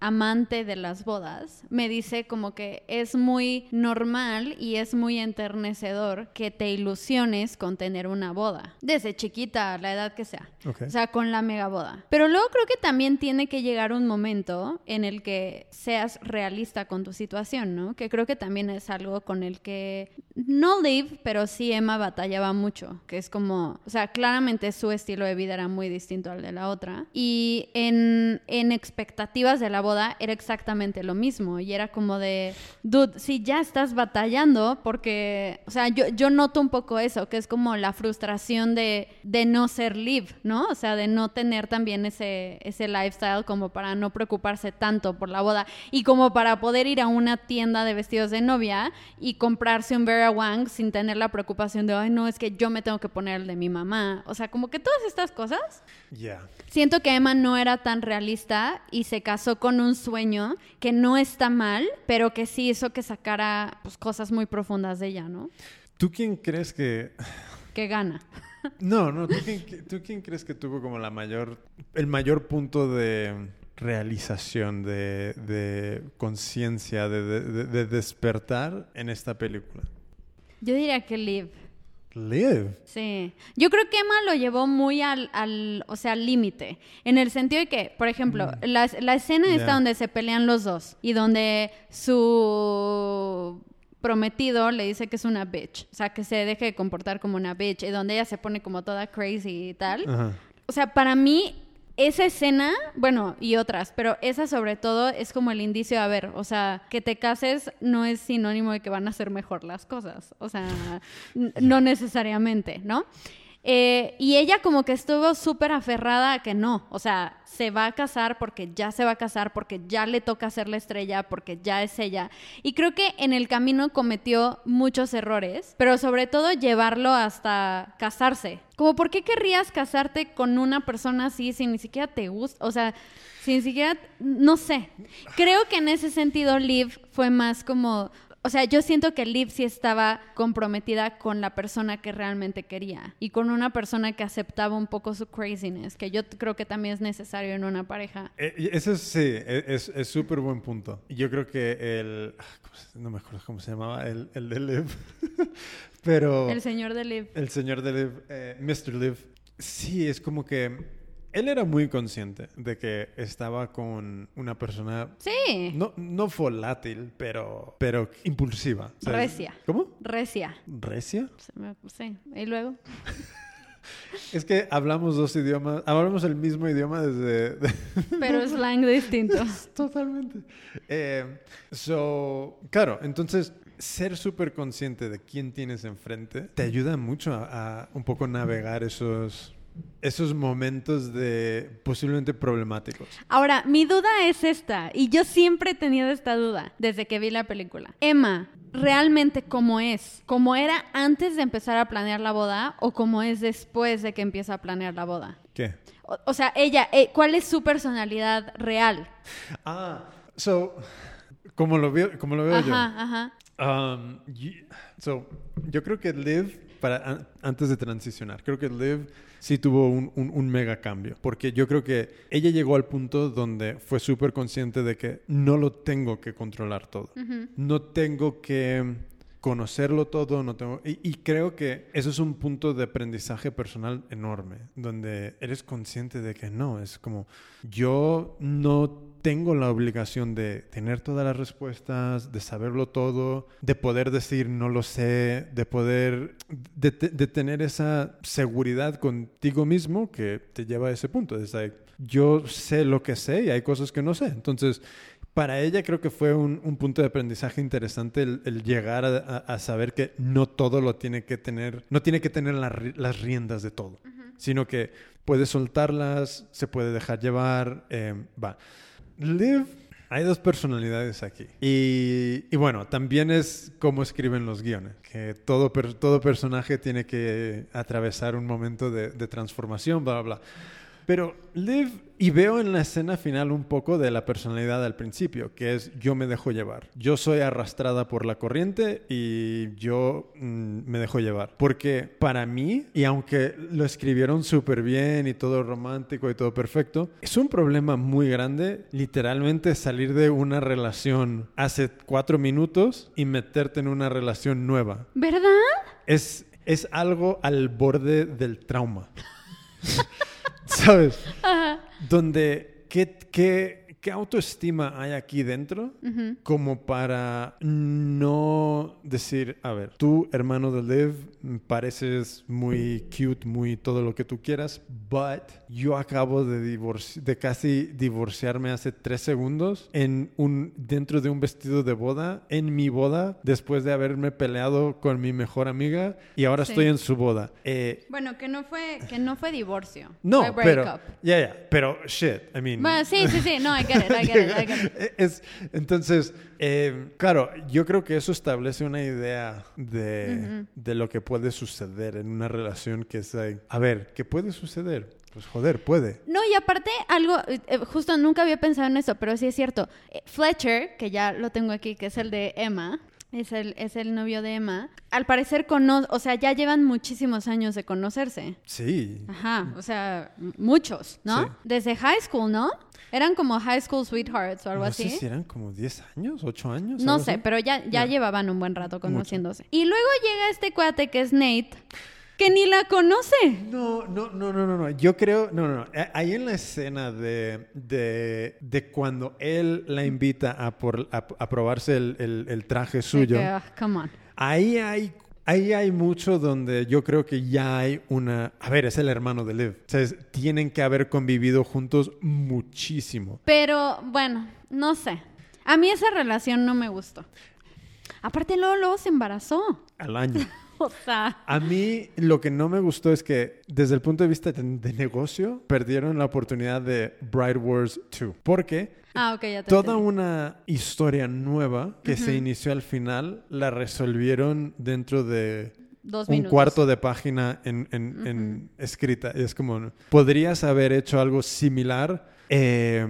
amante de las bodas me dice como que es muy normal y es muy enternecedor que te ilusiones con tener una boda, desde chiquita, la edad que sea. O sea, con la mega boda. Pero luego creo que también tiene que llegar un momento en el que seas realista con tu situación, ¿no? Que creo que también es algo con el que no Liv, pero sí Emma batallaba mucho, que es como, o sea, claramente su estilo de vida era muy distinto al de la otra. Y en, en expectativas de la boda era exactamente lo mismo. Y era como de, dude, si ya estás batallando, porque, o sea, yo, yo noto un poco eso, que es como la frustración de, de no ser Liv, ¿no? O sea, de no tener también ese, ese lifestyle como para no preocuparse tanto por la boda y como para poder ir a una tienda de vestidos de novia y comprarse un Vera Wang sin tener la preocupación de, ay, no, es que yo me tengo que poner el de mi mamá. O sea, como que todas estas cosas. Ya. Siento que Emma no era tan realista y se casó con un sueño que no está mal, pero que sí hizo que sacara pues, cosas muy profundas de ella, ¿no? ¿Tú quién crees que... Que gana. No, no, ¿tú quién, tú quién crees que tuvo como la mayor, el mayor punto de realización, de, de conciencia, de- de- de despertar en esta película? Yo diría que Liv. Liv. Sí, yo creo que Emma lo llevó muy al, al o sea, al límite, en el sentido de que, por ejemplo, la, la escena Mm. Ya. donde se pelean los dos y donde su prometido le dice que es una bitch, o sea, que se deje de comportar como una bitch y donde ella se pone como toda crazy y tal. O sea, para mí esa escena, bueno, y otras, pero esa sobre todo es como el indicio, a ver, o sea, que te cases no es sinónimo de que van a ser mejor las cosas, o sea, no necesariamente, ¿no? Eh, y ella como que estuvo súper aferrada a que no, o sea, se va a casar porque ya se va a casar, porque ya le toca ser la estrella, porque ya es ella. Y creo que en el camino cometió muchos errores, pero sobre todo llevarlo hasta casarse. Como, ¿por qué querrías casarte con una persona así si ni siquiera te gusta? O sea, si ni siquiera, no sé. Creo que en ese sentido Liv fue más como... O sea, yo siento que Liv sí estaba comprometida con la persona que realmente quería y con una persona que aceptaba un poco su craziness, que yo creo que también es necesario en una pareja. Eh, ese es- sí, e- es súper buen punto. Yo creo que el... ah, ¿cómo se- No me acuerdo cómo se llamaba, el, el de Liv. Pero... El señor de Liv. El señor de Liv, eh, Mr. Liv, sí, es como que él era muy consciente de que estaba con una persona Sí, no, no volátil, pero, pero impulsiva. Recia. ¿Cómo? recia. ¿Recia? Sí, y luego. Es que hablamos dos idiomas, hablamos el mismo idioma desde... de- Pero slang distinto. Totalmente. Eh, so, claro, entonces ser súper consciente de quién tienes enfrente te ayuda mucho a, a un poco navegar esos, esos momentos de posiblemente problemáticos. Ahora, mi duda es esta, y yo siempre he tenido esta duda desde que vi la película. Emma, ¿realmente cómo es? ¿Cómo era antes de empezar a planear la boda o cómo es después de que empieza a planear la boda? ¿Qué? O, o sea, ella, eh, ¿cuál es su personalidad real? Ah, so, como lo veo, como lo veo yo. Ajá, ajá. Um, so, yo creo que Liv para, an- antes de transicionar, creo que Liv sí tuvo un, un- un mega cambio, porque yo creo que ella llegó al punto donde fue súper consciente de que no lo tengo que controlar todo, no tengo que conocerlo todo, no tengo... Y, creo que eso es un punto de aprendizaje personal enorme, donde eres consciente de que no, es como yo no tengo la obligación de tener todas las respuestas, de saberlo todo, de poder decir no lo sé, de poder, de, te- de tener esa seguridad contigo mismo que te lleva a ese punto. Yo sé lo que sé y hay cosas que no sé. Entonces, para ella creo que fue un, un punto de aprendizaje interesante el, el llegar a, a- a saber que no todo lo tiene que tener, no tiene que tener la las riendas de todo, sino que puede soltarlas, se puede dejar llevar, eh, va. Liv, hay dos personalidades aquí. Y, y bueno, también es cómo escriben los guiones, que todo, per- todo personaje tiene que atravesar un momento de, de transformación, bla, bla, bla. Pero Liv, y veo en la escena final un poco de la personalidad al principio, que es yo me dejo llevar. Yo soy arrastrada por la corriente y yo mm, me dejo llevar. Porque para mí, y aunque lo escribieron súper bien y todo romántico y todo perfecto, es un problema muy grande literalmente salir de una relación hace cuatro minutos y meterte en una relación nueva. ¿Verdad? Es, es algo al borde del trauma. ¿Sabes? Donde, ¿qué, qué, qué autoestima hay aquí dentro como para no decir, a ver, tú, hermano de Liv, me pareces muy cute, muy todo lo que tú quieras, but yo acabo de, de casi divorciarme hace tres segundos en un, dentro de un vestido de boda, en mi boda, después de haberme peleado con mi mejor amiga y ahora Sí. estoy en su boda. Eh, Bueno, que no fue, que no fue divorcio. no, fue pero, breakup. ya, ya, pero shit, I mean. Bueno, sí, sí, sí, no, I get it, I get it, I get it. Es, entonces, eh, claro, yo creo que eso establece una idea de, de lo que puede suceder en una relación que es, a ver, ¿qué puede suceder? Pues joder, puede. No, y aparte, algo, eh, eh, justo nunca había pensado en eso, pero sí es cierto. Fletcher, que ya lo tengo aquí, que es el de Emma, es el, es el novio de Emma, al parecer cono o sea, ya llevan muchísimos años de conocerse. Sí. Ajá, o sea, muchos, ¿no? Sí. Desde high school, ¿no? Eran como high school sweethearts o algo no así. sé si eran como 10 años, 8 años. No sé, así. pero ya, ya Ya. llevaban un buen rato conociéndose. Y luego llega este cuate que es Nate, que ni la conoce. No, no, no, no, no, no. Yo creo, no, no, no. Ahí en la escena de, de, de cuando él la invita a, por, a, a probarse el, el- el traje suyo, ah, come on. ahí hay, ahí hay mucho donde yo creo que ya hay una... A ver, es el hermano de Liv. O sea, es- tienen que haber convivido juntos muchísimo. Pero bueno, no sé. A mí esa relación no me gustó. Aparte, luego, luego se embarazó. Al año. A mí lo que no me gustó es que desde el punto de vista de, de negocio perdieron la oportunidad de Bride Wars 2. Porque ah, ok, ya te Toda entendí. una historia nueva que se inició al final la resolvieron dentro de Dos un cuarto de página en, en- en escrita. Es como, podrías haber hecho algo similar eh,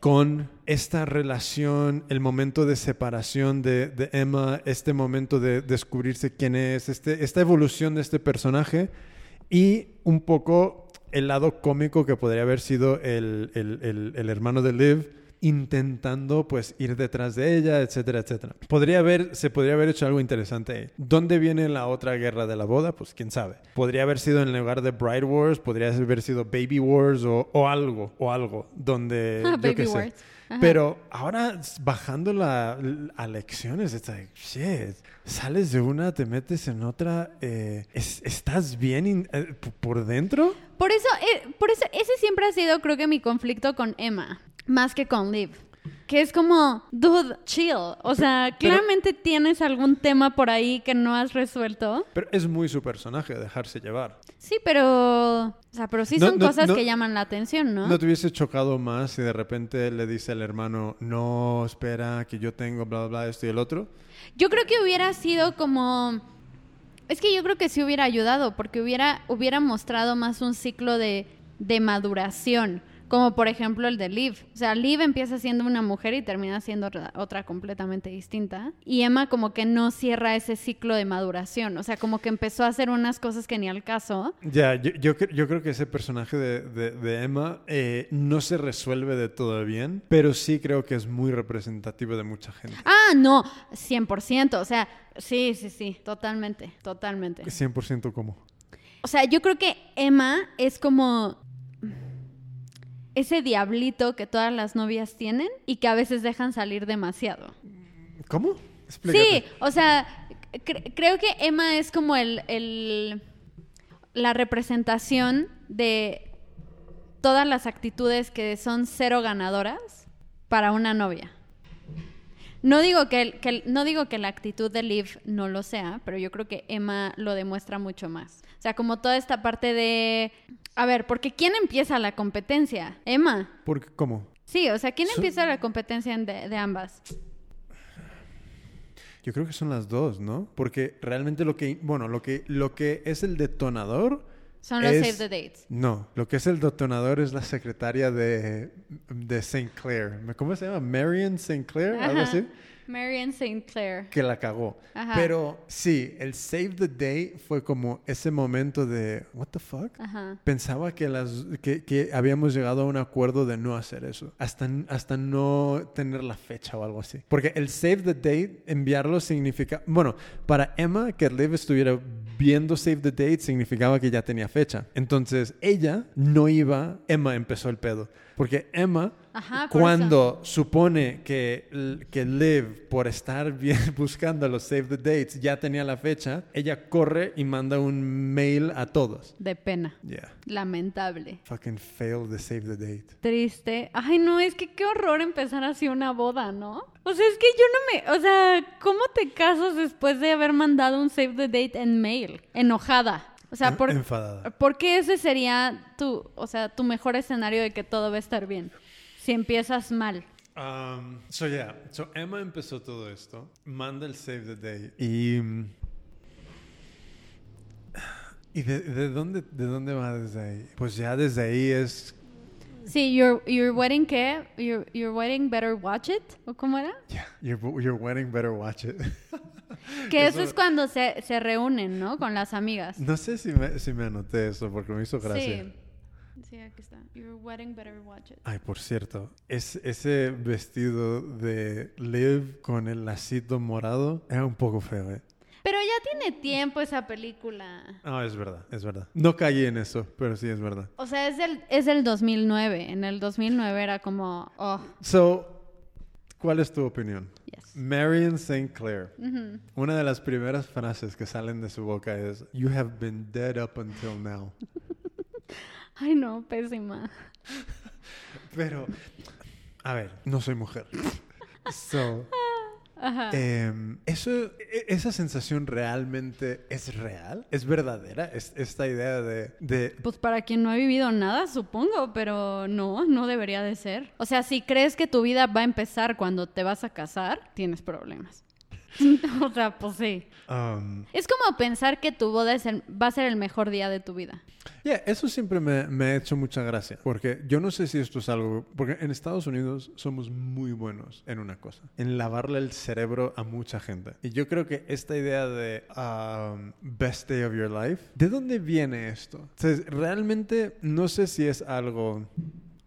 con esta relación, el momento de separación de, de Emma, este momento de descubrirse quién es, este, esta evolución de este personaje y un poco el lado cómico que podría haber sido el, el- el- el hermano de Liv intentando pues ir detrás de ella, etcétera, etcétera. Podría haber, se podría haber hecho algo interesante ahí. ¿Dónde viene la otra guerra de la boda? Pues quién sabe. Podría haber sido en lugar de Bride Wars, podría haber sido Baby Wars o, o algo, o algo, donde Ah, yo Baby qué sé. Ajá. Pero ahora bajando la, a lecciones, it's like, shit, sales de una, te metes en otra, eh, es- ¿estás bien in- eh, por dentro? Por eso, eh, por eso, ese siempre ha sido, creo que, mi conflicto con Emma, más que con Liv. Que es como, dude, chill. O sea, Pero- claramente tienes algún tema por ahí que no has resuelto. Pero es muy su personaje, dejarse llevar. Sí, pero. O sea, pero sí No, son no, cosas no- que llaman la atención, ¿no? ¿No te hubiese chocado más si de repente le dice al hermano, no, espera, que yo tengo, bla, bla, bla, esto y el otro? Yo creo que hubiera sido como. Es que yo creo que sí hubiera ayudado, porque hubiera, hubiera mostrado más un ciclo de, de maduración. Como por ejemplo el de Liv. O sea, Liv empieza siendo una mujer y termina siendo otra, completamente distinta. Y Emma como que no cierra ese ciclo de maduración. O sea, como que empezó a hacer unas cosas que ni al caso. Ya, yo, yo, yo creo que ese personaje de, de- de Emma eh, no se resuelve de todo bien, pero sí creo que es muy representativo de mucha gente. Ah, no, 100%. O sea, sí, sí, sí, totalmente, totalmente. 100% como. O sea, yo creo que Emma es como ese diablito que todas las novias tienen y que a veces dejan salir demasiado. ¿Cómo? Explícate. Sí, o sea, cre- creo que Emma es como el, el- la representación de todas las actitudes que son cero ganadoras para una novia. No digo que, el- que el- no digo que la actitud de Liv no lo sea, pero yo creo que Emma lo demuestra mucho más. O sea, como toda esta parte de... A ver, porque ¿quién empieza la competencia? Emma. ¿Por qué? ¿Cómo? Sí, o sea, ¿quién empieza la competencia en de, de ambas? Yo creo que son las dos, ¿no? Porque realmente lo que, bueno, lo que, lo que es el detonador Son los es- Save the Dates. No, lo que es el detonador es la secretaria de, de St. Clair. ¿Cómo se llama? Marion St. Clair, algo así. Marion St. Clair. Que la cagó. Ajá. Pero sí, el Save the Day fue como ese momento de, ¿What the fuck? Ajá. Pensaba que, las, que, que habíamos llegado a un acuerdo de no hacer eso, hasta, hasta no tener la fecha o algo así. Porque el save the date, enviarlo significa, bueno, para Emma, que Liv estuviera viendo save the date significaba que ya tenía fecha. Entonces ella no iba, Emma empezó el pedo. Porque Emma, Ajá, cuando supone que, que Liv, por estar bien buscando los save the dates, ya tenía la fecha, ella corre y manda un mail a todos. De pena. Yeah. Lamentable. Fucking failed the save the date. Triste. Ay, no, es que qué horror empezar así una boda, ¿no? O sea, es que yo no me... O sea, ¿cómo te casas después de haber mandado un save the date en mail? Enojada. O sea, por, enfadada. ¿por qué ese sería tu, o sea, tu mejor escenario de que todo va a estar bien? Si empiezas mal. Um, so yeah, so Emma empezó todo esto, manda el save the day y mm, y de, de dónde de dónde va desde ahí? Pues ya desde ahí es Sí, your, your wedding, ¿qué? Your, your wedding better watch it. ¿O cómo era? yeah, your your wedding better watch it. Que eso, Eso- es cuando se, se reúnen, ¿no? Con las amigas. no sé si me, si me anoté eso porque me hizo gracia. Sí. Sí, aquí está. Your wedding better watch it. Ay, por cierto, es, ese vestido de Liv con el lacito morado era un poco feo, ¿eh? Pero ya tiene tiempo esa película. No, es verdad, es verdad. No caí en eso, pero sí es verdad. O sea, es del, es del 2009. En el 2009 era como, oh, So, ¿cuál es tu opinión? yes. Marion St. Clair. Ujú. Una de las primeras frases que salen de su boca es You have been dead up until now. Ay, no, pésima. Pero, a ver, no soy mujer. So, Ajá. em, eso, e- esa sensación realmente es real, es verdadera, es, esta idea de, de Pues para quien no ha vivido nada, supongo, pero no, no debería de ser. O sea, si crees que tu vida va a empezar cuando te vas a casar, tienes problemas. o sea, pues sí. um, Es como pensar que tu boda es el- va a ser el mejor día de tu vida. Yeah, eso siempre me, me ha hecho mucha gracia, porque yo no sé si esto es algo, porque en Estados Unidos somos muy buenos en una cosa, en lavarle el cerebro a mucha gente. Y yo creo que esta idea de um, best day of your life, ¿de dónde viene esto? O sea, realmente no sé si es algo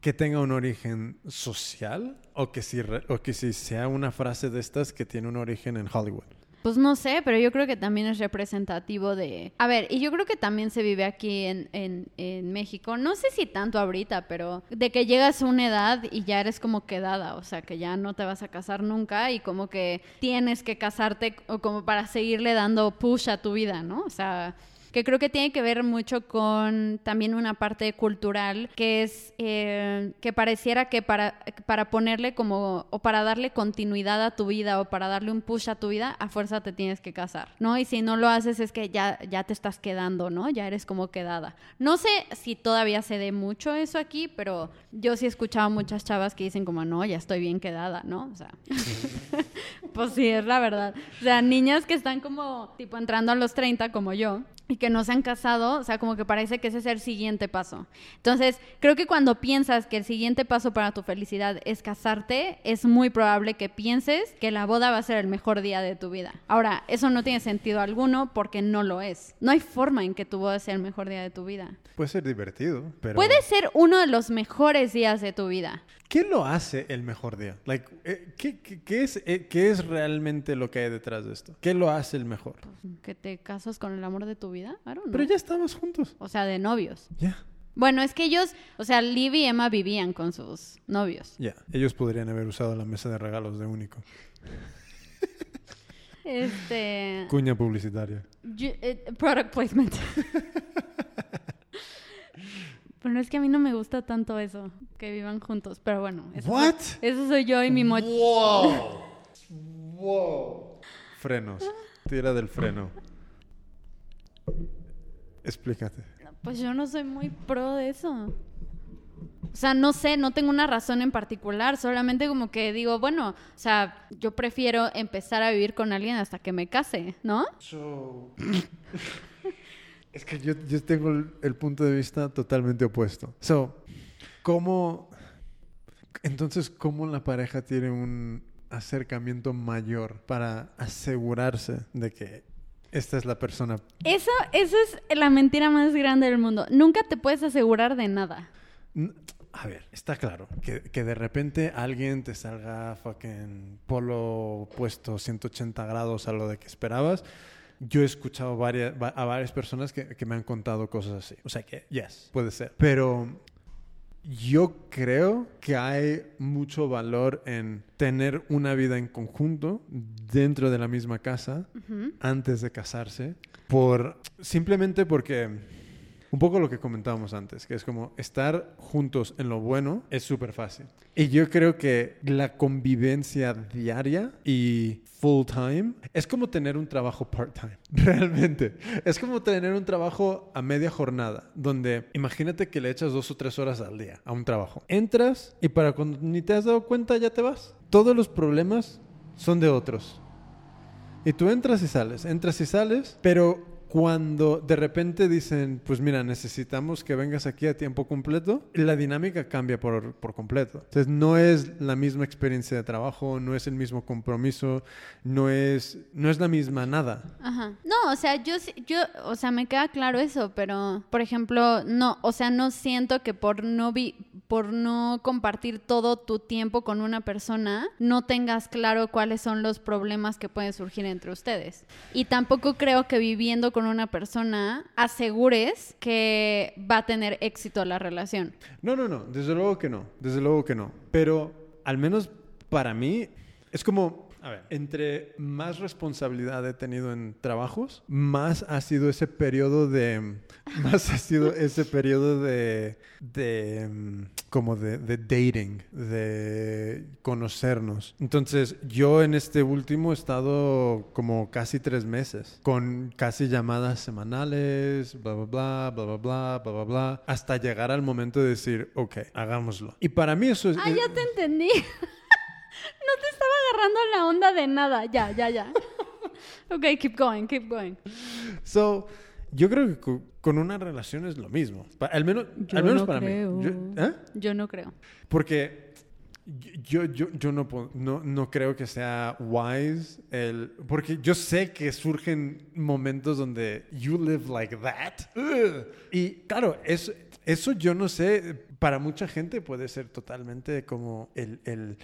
que tenga un origen social o que si, re- o que si sea una frase de estas que tiene un origen en Hollywood. Pues no sé, pero yo creo que también es representativo de... A ver, y yo creo que también se vive aquí en, en, en México. No sé si tanto ahorita, pero de que llegas a una edad y ya eres como quedada, o sea, que ya no te vas a casar nunca y como que tienes que casarte o como para seguirle dando push a tu vida, ¿no? O sea, que creo que tiene que ver mucho con también una parte cultural que es eh, que pareciera que para, para ponerle como o para darle continuidad a tu vida o para darle un push a tu vida a fuerza te tienes que casar no y si no lo haces es que ya ya te estás quedando no ya eres como quedada. No sé si todavía se dé mucho eso aquí pero yo sí he escuchado muchas chavas que dicen como no ya estoy bien quedada no o sea pues sí, es la verdad. O sea, niñas que están como, tipo, entrando a los 30 como yo, y que no se han casado, o sea, como que parece que ese es el siguiente paso. Entonces, creo que cuando piensas que el siguiente paso para tu felicidad es casarte, es muy probable que pienses que la boda va a ser el mejor día de tu vida. Ahora, eso no tiene sentido alguno porque no lo es. No hay forma en que tu boda sea el mejor día de tu vida. Puede ser divertido, pero... Puede ser uno de los mejores días de tu vida. ¿Qué lo hace el mejor día? Like, eh, ¿qué, qué- qué es, eh, ¿Qué es realmente lo que hay detrás de esto? ¿Qué lo hace el mejor? ¿Que te casas con el amor de tu vida? I don't know. Pero ya estamos juntos. O sea, de novios. Ya. Bueno, es que ellos, o sea, Liv y Emma vivían con sus novios. Ya. Ellos podrían haber usado la mesa de regalos de único. Este. Cuña publicitaria. Yo- eh, product placement. Pero es que a mí no me gusta tanto eso, que vivan juntos. Pero bueno, eso, What? Soy, eso soy yo y mi moch. Wow. Wow. Frenos. Tira del freno. Explícate. Pues yo no soy muy pro de eso. O sea, no sé, no tengo una razón en particular, solamente como que digo, bueno, o sea, yo prefiero empezar a vivir con alguien hasta que me case, ¿no? So... es que yo, yo tengo el, el punto de vista totalmente opuesto. So, ¿cómo... Entonces, ¿cómo la pareja tiene un acercamiento mayor para asegurarse de que esta es la persona? Eso, eso es la mentira más grande del mundo. Nunca te puedes asegurar de nada. N- A ver, está claro que, que de repente alguien te salga fucking polo puesto 180 grados a lo de que esperabas. Yo he escuchado varias, a varias personas que, que me han contado cosas así. O sea que, yes, puede ser. Pero yo creo que hay mucho valor en tener una vida en conjunto dentro de la misma casa antes de casarse por simplemente porque un poco lo que comentábamos antes, que es como estar juntos en lo bueno es súper fácil. Y yo creo que la convivencia diaria y full time es como tener un trabajo part time, realmente. Es como tener un trabajo a media jornada, donde imagínate que le echas dos o tres horas al día a un trabajo. Entras y para cuando ni te has dado cuenta ya te vas. Todos los problemas son de otros. Y tú entras y sales, entras y sales, pero cuando de repente dicen, pues mira, necesitamos que vengas aquí a tiempo completo, la dinámica cambia por, por completo. Entonces no es la misma experiencia de trabajo, no es el mismo compromiso, no es, no es la misma nada. Ajá. No, o sea, yo, yo, o sea, me queda claro eso, pero, por ejemplo, no, o sea, no siento que por no vi, por no compartir todo tu tiempo con una persona, no tengas claro cuáles son los problemas que pueden surgir entre ustedes. Y tampoco creo que viviendo con una persona asegures que va a tener éxito la relación. No, no, no, desde luego que no, desde luego que no. Pero al menos para mí es como, a ver, entre más responsabilidad he tenido en trabajos, más ha sido ese periodo de, más ha sido ese periodo de, de, mm, como de, de dating, de conocernos. Entonces yo en este último he estado como casi tres meses, con casi llamadas semanales, bla, bla, bla, bla, bla, bla, bla, bla, bla, hasta llegar al momento de decir, ok, hagámoslo. Y para mí eso es... Ah, ya te entendí. no te estaba agarrando la onda de nada. Ya, ya, ya. Ok, keep going, keep going. So, yo creo que co- con una relación es lo mismo. Pa- al menos, Yo al menos no para creo. mí. Yo- ¿eh? Yo no creo. Porque yo, yo, yo no, no, no creo que sea wise el... Porque yo sé que surgen momentos donde you live like that. Ugh. Y claro, eso, eso yo no sé, para mucha gente puede ser totalmente como el, el-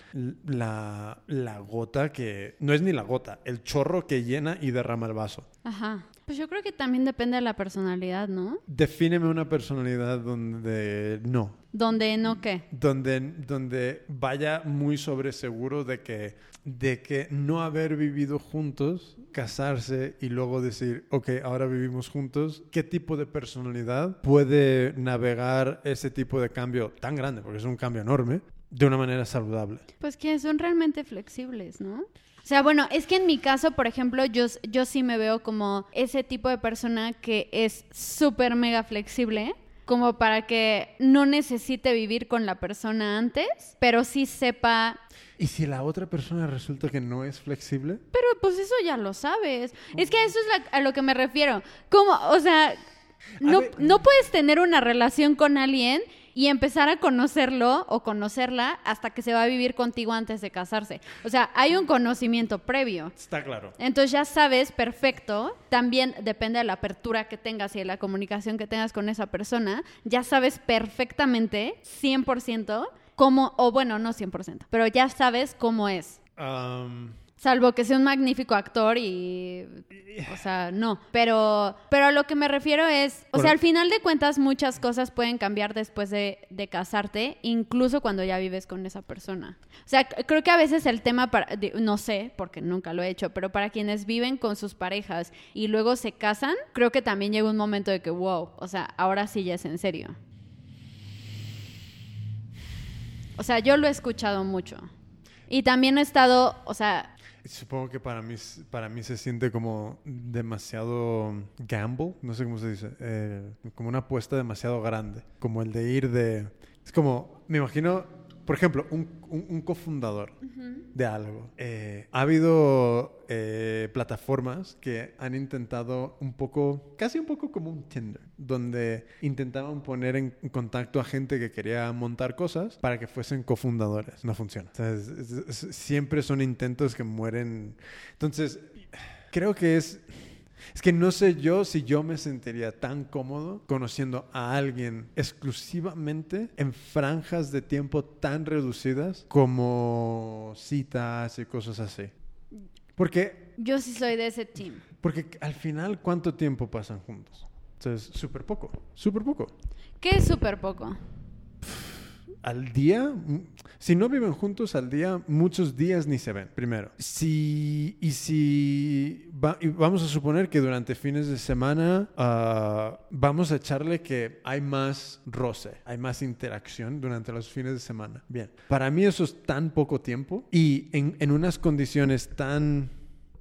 la, la gota que... No es ni la gota, el chorro que llena y derrama el vaso. Ajá. Pues yo creo que también depende de la personalidad, ¿no? Defíneme una personalidad donde no. Donde no qué. donde, donde vaya muy sobre seguro de que, de que no haber vivido juntos, casarse y luego decir, ok, ahora vivimos juntos, ¿qué tipo de personalidad puede navegar ese tipo de cambio tan grande, porque es un cambio enorme, de una manera saludable? Pues que son realmente flexibles, ¿no? O sea, bueno, es que en mi caso, por ejemplo, yo, yo sí me veo como ese tipo de persona que es súper mega flexible, como para que no necesite vivir con la persona antes, pero sí sepa ¿Y si la otra persona resulta que no es flexible? Pero pues eso ya lo sabes. Es que a eso es la- a lo que me refiero. ¿Cómo? O sea, no, ver. no puedes tener una relación con alguien y empezar a conocerlo o conocerla hasta que se va a vivir contigo antes de casarse. O sea, hay un conocimiento previo. Está claro. Entonces ya sabes perfecto, también depende de la apertura que tengas y de la comunicación que tengas con esa persona, ya sabes perfectamente, 100%, cómo, o bueno, no 100%, pero ya sabes cómo es. Salvo que sea un magnífico actor y... O sea, no. Pero, pero a lo que me refiero es... O sea, al final de cuentas muchas cosas pueden cambiar después de, de casarte, incluso cuando ya vives con esa persona. O sea, creo que a veces el tema para... de- no sé, porque nunca lo he hecho, pero para quienes viven con sus parejas y luego se casan, creo que también llega un momento de que, wow, o sea, ahora sí ya es en serio. O sea, yo lo he escuchado mucho. Y también he estado, o sea, Supongo que para mí, para mí se siente como demasiado gamble, no sé cómo se dice, eh, como una apuesta demasiado grande, como el de ir de... Es como, me imagino, por ejemplo, un, un- un cofundador de algo. Eh, ha habido eh, plataformas que han intentado un poco, casi un poco como un Tinder, donde intentaban poner en contacto a gente que quería montar cosas para que fuesen cofundadores. No funciona. O sea, es- es- es- siempre son intentos que mueren. Entonces, creo que es... Es que no sé yo si yo me sentiría tan cómodo conociendo a alguien exclusivamente en franjas de tiempo tan reducidas como citas y cosas así. Porque, yo sí soy de ese team. porque al final, ¿cuánto tiempo pasan juntos? Entonces, súper poco, súper poco. Que es súper poco. Al día, si no viven juntos al día, muchos días ni se ven, primero. Si, y si vamos a suponer que durante fines de semana ah, vamos a echarle que hay más roce, hay más interacción durante los fines de semana. Bien, para mí eso es tan poco tiempo y en unas condiciones tan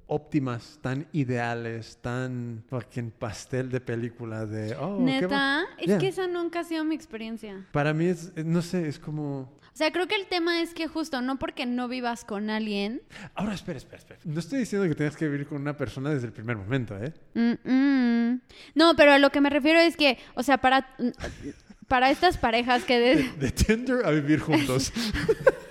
óptimas, tan ideales, tan fucking pastel de película de... Oh, qué Neta, es Yeah. que esa nunca ha sido mi experiencia. Para mí es, no sé, es como... O sea, creo que el tema es que justo no porque no vivas con alguien. Ahora, espera, espera, espera. No estoy diciendo que tengas que vivir con una persona desde el primer momento, ¿eh? Mm, mm. No, pero a lo que me refiero es que, o sea, para, para estas parejas que... de- De Tinder a vivir juntos.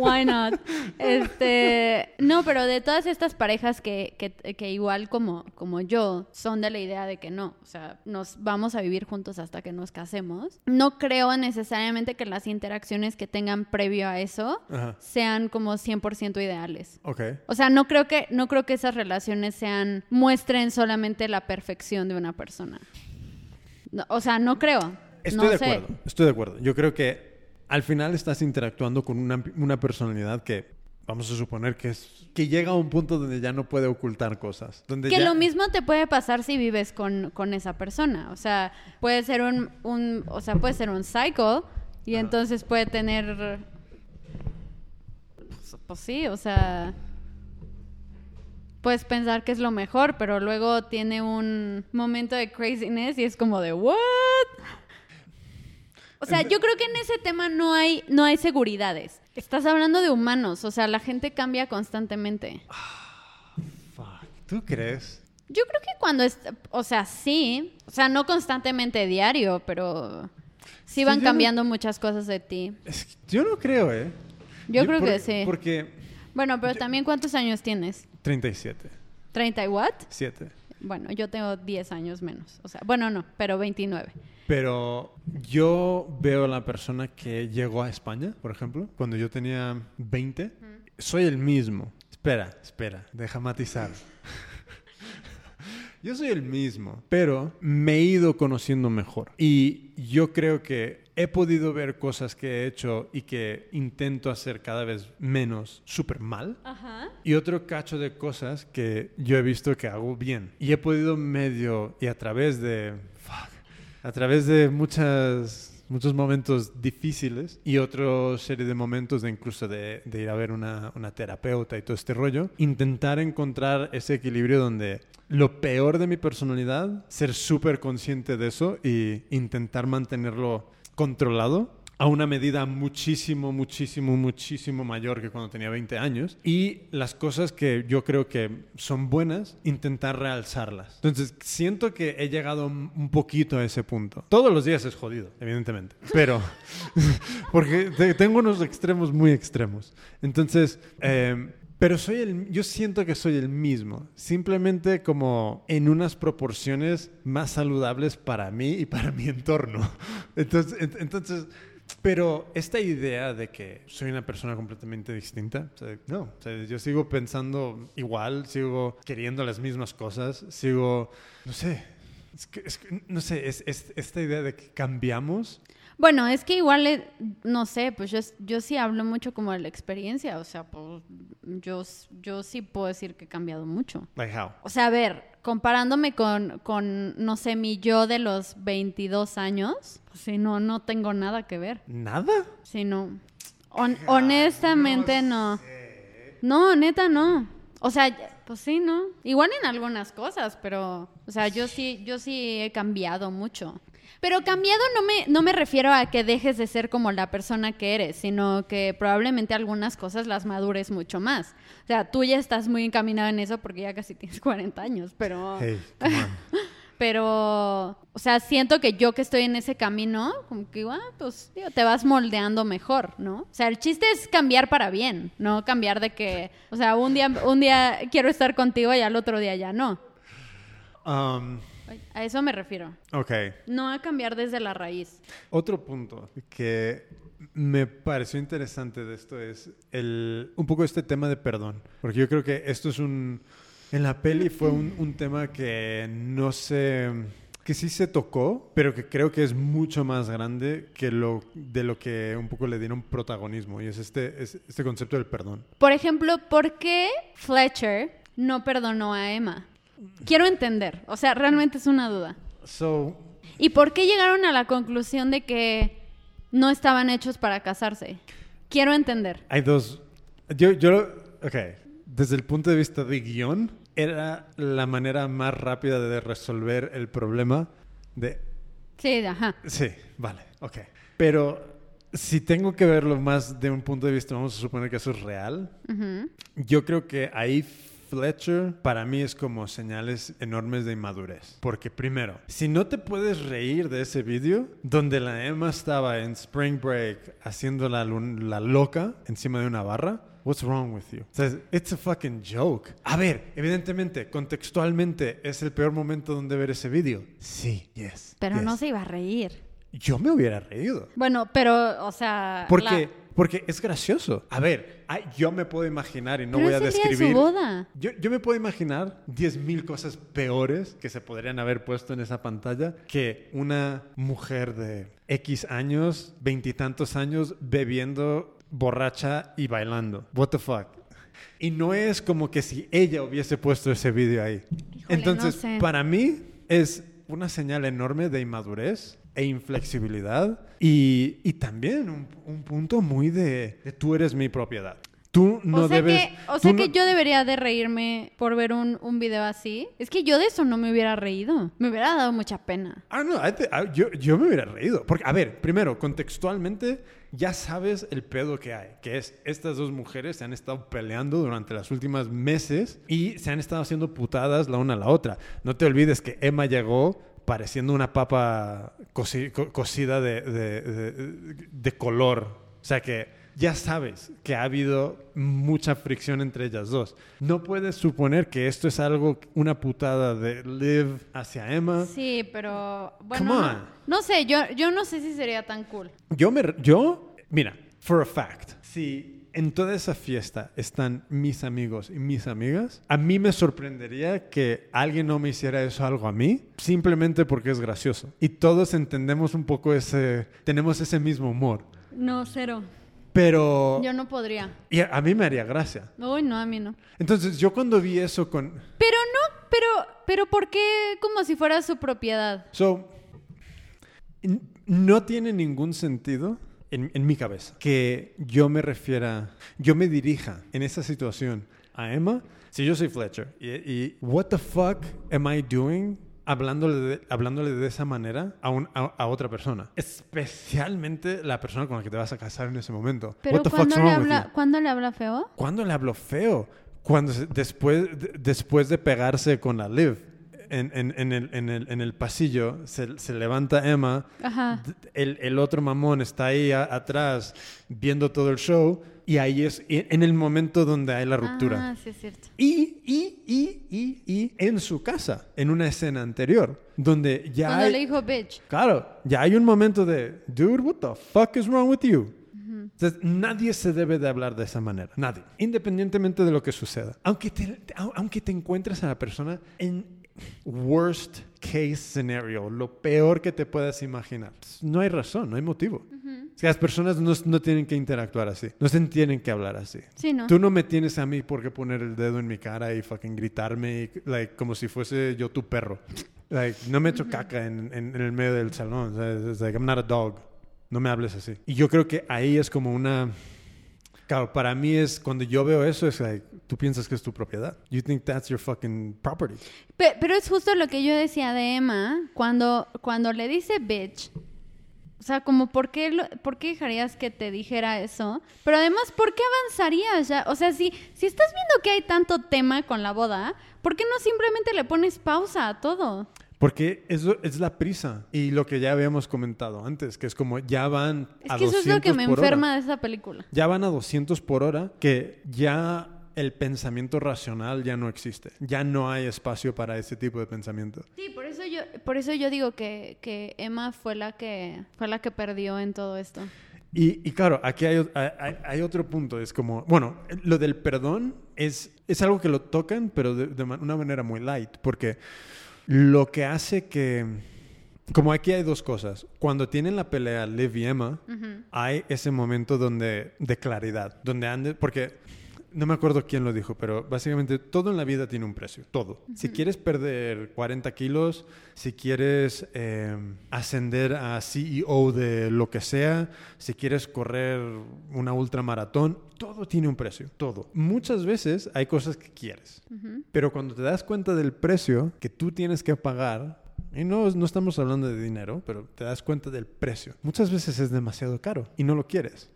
Why not? Este, no, pero de todas estas parejas que, que, que igual como, como yo son de la idea de que no, o sea, nos vamos a vivir juntos hasta que nos casemos. No creo necesariamente que las interacciones que tengan previo a eso Ajá. sean como 100% ideales. Ok. O sea, no creo que no creo que esas relaciones sean muestren solamente la perfección de una persona. No, o sea, no creo. Estoy no de sé. acuerdo, estoy de acuerdo. Yo creo que al final estás interactuando con una, una personalidad que vamos a suponer que es que llega a un punto donde ya no puede ocultar cosas. Donde Que ya- lo mismo te puede pasar si vives con, con esa persona. O sea, puede ser un, un o sea, puede ser un psycho y entonces puede tener pues, pues sí, o sea, puedes pensar que es lo mejor, pero luego tiene un momento de craziness y es como de what? O sea, yo creo que en ese tema no hay no hay seguridades. Estás hablando de humanos, o sea, la gente cambia constantemente. Fuck. ¿Tú crees? Yo creo que cuando es, o sea, sí, o sea, no constantemente diario, pero sí Sí, van no- cambiando muchas cosas de ti. Es yo no creo, ¿eh? Yo creo por- que sí. Porque Bueno, pero también ¿cuántos años tienes? 37, ¿30 y what? 7. Bueno, yo tengo 10 años menos. O sea, bueno, no, pero 29. Pero yo veo a la persona que llegó a España, por ejemplo, cuando yo tenía 20. Soy el mismo. Espera, espera, deja matizar. yo soy el mismo, pero me he ido conociendo mejor. Y yo creo que he podido ver cosas que he hecho y que intento hacer cada vez menos súper mal. Ajá. Y otro cacho de cosas que yo he visto que hago bien. Y he podido medio, y a través de, a través de muchas muchos momentos difíciles y otra serie de momentos de incluso de, de ir a ver una, una terapeuta y todo este rollo. Intentar encontrar ese equilibrio donde lo peor de mi personalidad, ser súper consciente de eso y intentar mantenerlo controlado a una medida muchísimo, muchísimo, muchísimo mayor que cuando tenía 20 años. Y las cosas que yo creo que son buenas, intentar realzarlas. Entonces, siento que he llegado un poquito a ese punto. Todos los días es jodido, evidentemente. Pero, porque te- tengo unos extremos muy extremos. Entonces, eh, pero soy el, yo siento que soy el mismo, simplemente como en unas proporciones más saludables para mí y para mi entorno. Entonces, ent- entonces pero esta idea de que soy una persona completamente distinta, o sea, no, o sea, yo sigo pensando igual, sigo queriendo las mismas cosas, sigo, no sé, es que- es que, no sé, es, es- esta idea de que cambiamos. Bueno, es que igual, eh, no sé, pues yo, yo sí hablo mucho como de la experiencia, o sea, pues yo, yo sí puedo decir que he cambiado mucho. Like how? O sea, a ver, comparándome con, con, no sé, mi yo de los 22 años, pues sí, no, no tengo nada que ver. ¿Nada? Sí, no. Hon- honestamente no. No, neta no. O sea, pues sí, no. Igual en algunas cosas, pero, o sea, yo sí, yo sí he cambiado mucho. Pero cambiado no me, no me refiero a que dejes de ser como la persona que eres, sino que probablemente algunas cosas las madures mucho más. O sea, tú ya estás muy encaminado en eso porque ya casi tienes 40 años, pero... Hey. Pero, o sea, siento que yo que estoy en ese camino, como que, ah, pues, te vas moldeando mejor, ¿no? O sea, el chiste es cambiar para bien, no cambiar de que, o sea, un día, un día quiero estar contigo y al otro día ya no. Um, A eso me refiero. ok. No a cambiar desde la raíz. Otro punto que me pareció interesante de esto es el, un poco este tema de perdón. Porque yo creo que esto es un... En la peli fue un, un tema que no se... que sí se tocó, pero que creo que es mucho más grande que lo de lo que un poco le dieron protagonismo. Y es este, es este concepto del perdón. Por ejemplo, ¿por qué Fletcher no perdonó a Emma? Quiero entender. O sea, realmente es una duda. So, ¿Y por qué llegaron a la conclusión de que no estaban hechos para casarse? Quiero entender. hay dos... Yo, yo... Ok. Desde el punto de vista de guion, era la manera más rápida de resolver el problema de Sí, ajá. Sí, vale, ok. Pero si tengo que verlo más de un punto de vista, vamos a suponer que eso es real, yo creo que ahí Fletcher para mí es como señales enormes de inmadurez. Porque primero, si no te puedes reír de ese vídeo donde la Emma estaba en Spring Break haciendo la, loca encima de una barra, What's wrong with you? O sea, it's a fucking joke. A ver, evidentemente, contextualmente, ¿es el peor momento donde ver ese vídeo? Sí, yes. Pero no se iba a reír. Yo me hubiera reído. Bueno, pero, o sea... Porque, la- porque es gracioso. A ver, yo me puedo imaginar y no Pero voy a es el día de su describir. boda. Yo, yo me puedo imaginar 10.000 cosas peores que se podrían haber puesto en esa pantalla que una mujer de X años, veintitantos años, bebiendo borracha y bailando. What the fuck? Y no es como que si ella hubiese puesto ese vídeo ahí. Híjole, Entonces, no sé. para mí es una señal enorme de inmadurez e inflexibilidad y, y también un, un punto muy de, de tú eres mi propiedad. Tú no o sea, debes... que, o sea no- que yo debería de reírme por ver un, un video así. Es que yo de eso no me hubiera reído. Me hubiera dado mucha pena. Ah, no, I thi- ah, yo, yo me hubiera reído. Porque, a ver, primero, contextualmente, ya sabes el pedo que hay. Que es, estas dos mujeres se han estado peleando durante las últimas meses y se han estado haciendo putadas la una a la otra. No te olvides que Emma llegó pareciendo una papa coci- co- cocida de, de- de- de color. O sea que ya sabes que ha habido mucha fricción entre ellas dos. No puedes suponer que esto es algo, una putada de Liv hacia Emma. Sí, pero bueno, Come no, no sé, yo, yo no sé si sería tan cool. Yo me, yo, mira, for a fact, si en toda esa fiesta están mis amigos y mis amigas, a mí me sorprendería que alguien no me hiciera eso algo a mí, simplemente porque es gracioso. Y todos entendemos un poco ese, tenemos ese mismo humor. No, cero. Pero Yo no podría. y a, a mí me haría gracia. Uy, no, a mí no. Entonces yo cuando vi eso con... Pero no, pero, pero ¿por qué como si fuera su propiedad? So, no tiene ningún sentido en, en mi cabeza que yo me refiera, yo me dirija en esa situación a Emma si yo soy Fletcher. Y, y what the fuck am I doing hablándole de, hablándole de esa manera a, un- a, a otra persona? Especialmente la persona con la que te vas a casar en ese momento. Pero what the cuando fuck's le, habla, you? ¿cuándo le habla feo? ¿Cuándo le habló feo? Cuando se- después, de- después de pegarse con la Liv en, en- en el, en el- en el pasillo, se, se levanta Emma, Ajá. el, el otro mamón está ahí a- atrás viendo todo el show y ahí es y- en el momento donde hay la ruptura. Ah, sí, es cierto. Y, y, y, y, y en su casa, en una escena anterior, donde ya Cuando hay... le dijo bitch. Claro, ya hay un momento de, dude, what the fuck is wrong with you? Entonces, nadie se debe de hablar de esa manera, nadie, independientemente de lo que suceda. Aunque te, te- au- aunque te encuentres a la persona en worst case scenario, lo peor que te puedas imaginar, no hay razón, no hay motivo. Que las personas no, no tienen que interactuar así, no se tienen que hablar así. Sí, ¿no? Tú no me tienes a mí por qué poner el dedo en mi cara y fucking gritarme y, like, como si fuese yo tu perro. Like, no me echo caca en, en- en el medio del salón. like, I'm not a dog. No me hables así. Y yo creo que ahí es como una... Claro, para mí es cuando yo veo eso es like, tú piensas que es tu propiedad. You think that's your fucking property. Pe- pero es justo lo que yo decía de Emma cuando, cuando le dice bitch. O sea, como, ¿por qué, ¿por qué dejarías que te dijera eso? Pero además, ¿por qué avanzarías ya? O sea, si, si estás viendo que hay tanto tema con la boda, ¿por qué no simplemente le pones pausa a todo? Porque eso es la prisa. Y lo que ya habíamos comentado antes, que es como ya van Es a que eso es lo que 200 me hora. enferma de esa película. ya van a 200 por hora que ya el pensamiento racional ya no existe. Ya no hay espacio para ese tipo de pensamiento. Sí, por eso yo, por eso yo digo que, que Emma fue la que, fue la que perdió en todo esto. Y, y claro, aquí hay, hay- otro punto. Es como, bueno, lo del perdón es, es algo que lo tocan, pero de, de una manera muy light. Porque lo que hace que... Como aquí hay dos cosas. Cuando tienen la pelea Liv y Emma, hay ese momento donde de claridad, donde ande, porque no me acuerdo quién lo dijo, pero básicamente todo en la vida tiene un precio, todo. Si quieres perder 40 kilos, si quieres eh, ascender a CEO de lo que sea, si quieres correr una ultramaratón, todo tiene un precio, todo. Muchas veces hay cosas que quieres, pero cuando te das cuenta del precio que tú tienes que pagar, y no, no estamos hablando de dinero, pero te das cuenta del precio. Muchas veces es demasiado caro y no lo quieres.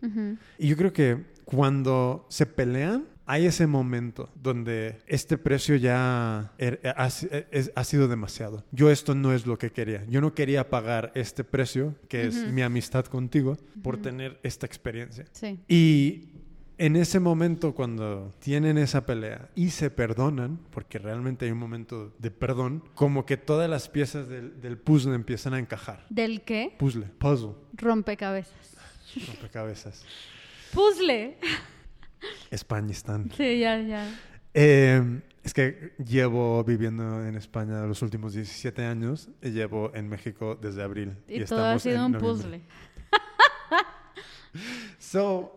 Y yo creo que cuando se pelean, hay ese momento donde este precio ya er- ha, si- es- ha sido demasiado. Yo esto no es lo que quería. Yo no quería pagar este precio, que es mi amistad contigo, por tener esta experiencia. Sí. Y en ese momento, cuando tienen esa pelea y se perdonan, porque realmente hay un momento de perdón, como que todas las piezas del, del puzzle empiezan a encajar. ¿Del qué? Puzzle, puzzle, Rompecabezas. rompecabezas. Puzzle. España están. Sí, ya, ya. Eh, es que llevo viviendo en España los últimos 17 años y llevo en México desde abril. Y, todo ha sido en un noviembre. puzzle. So,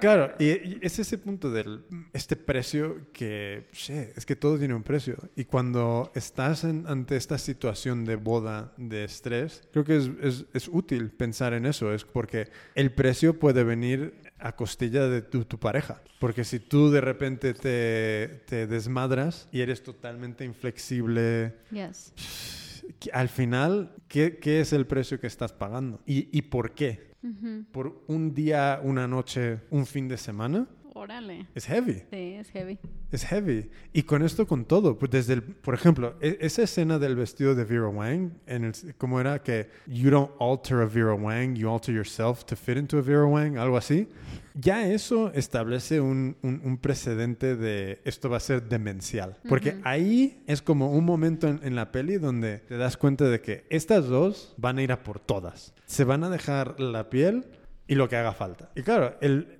Claro, y, y es ese punto del este precio que, sí, es que todo tiene un precio. Y cuando estás en- ante esta situación de boda, de estrés, creo que es, es- es útil pensar en eso. Es porque el precio puede venir a costilla de tu, tu pareja. Porque si tú de repente te, te desmadras y eres totalmente inflexible, Yes. al final, ¿qué, qué es el precio que estás pagando? ¿Y, y por qué? ¿Por un día, una noche, un fin de semana? Órale. Es heavy. Sí, es heavy. Es heavy. Y con esto, con todo. Pues desde el, por ejemplo, e- esa escena del vestido de Vera Wang, en el, ¿cómo era? Que you don't alter a Vera Wang, you alter yourself to fit into a Vera Wang, algo así. Ya eso establece un, un- un precedente de esto va a ser demencial. Porque ahí es como un momento en, en la peli donde te das cuenta de que estas dos van a ir a por todas. Se van a dejar la piel y lo que haga falta. Y claro, el...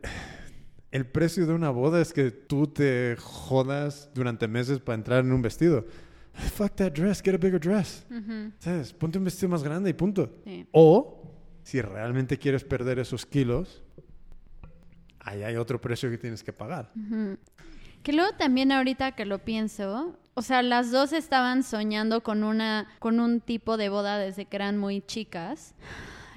El precio de una boda es que tú te jodas durante meses para entrar en un vestido. Fuck that dress, get a bigger dress. ¿Sabes? Ponte un vestido más grande y punto. Sí. O, si realmente quieres perder esos kilos, ahí hay otro precio que tienes que pagar. Ujú. Que luego también ahorita que lo pienso, O sea, las dos estaban soñando con una con un tipo de boda desde que eran muy chicas.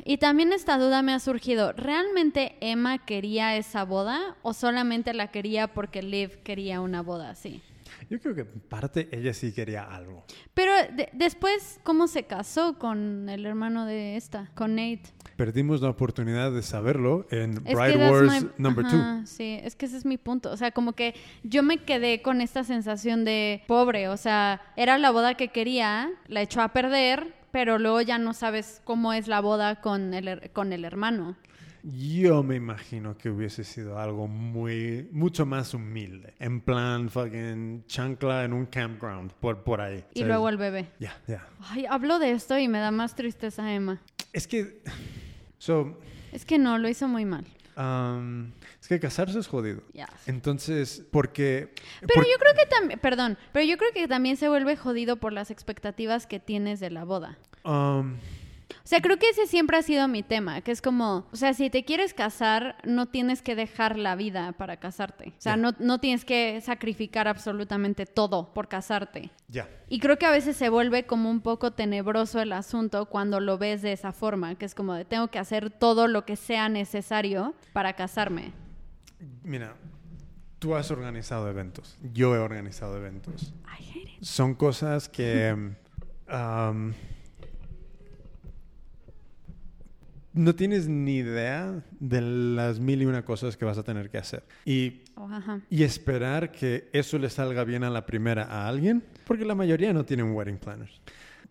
Y también esta duda me ha surgido, ¿realmente Emma quería esa boda o solamente la quería porque Liv quería una boda así? Yo creo que en parte ella sí quería algo. Pero de- después, ¿cómo se casó con el hermano de esta, con Nate? Perdimos la oportunidad de saberlo en Es Bride Wars my- number Ajá, Sí, es que ese es mi punto. O sea, como que yo me quedé con esta sensación de pobre. O sea, era la boda que quería, la echó a perder, pero luego ya no sabes cómo es la boda con el, con el hermano. 2. Yo me imagino que hubiese sido algo muy, mucho más humilde. En plan, fucking chancla en un campground, por, por ahí. Y ¿sabes? luego el bebé. Ya, ya. Ay, hablo de esto y me da más tristeza Emma. Es que... So, Es que no, lo hizo muy mal. Um, es que casarse es jodido. Entonces, porque... Pero por- yo creo que también, perdón, pero yo creo que también se vuelve jodido por las expectativas que tienes de la boda. um, O sea, creo que ese siempre ha sido mi tema, que es como, o sea, si te quieres casar, no tienes que dejar la vida para casarte. O sea, no, no tienes que sacrificar absolutamente todo por casarte. ya. Y creo que a veces se vuelve como un poco tenebroso el asunto cuando lo ves de esa forma, que es como de tengo que hacer todo lo que sea necesario para casarme. Mira, tú has organizado eventos. Yo he organizado eventos. I hate it. Son cosas que... um, no tienes ni idea de las mil y una cosas que vas a tener que hacer. Y, Oh, y esperar que eso le salga bien a la primera a alguien, porque la mayoría no tienen wedding planners.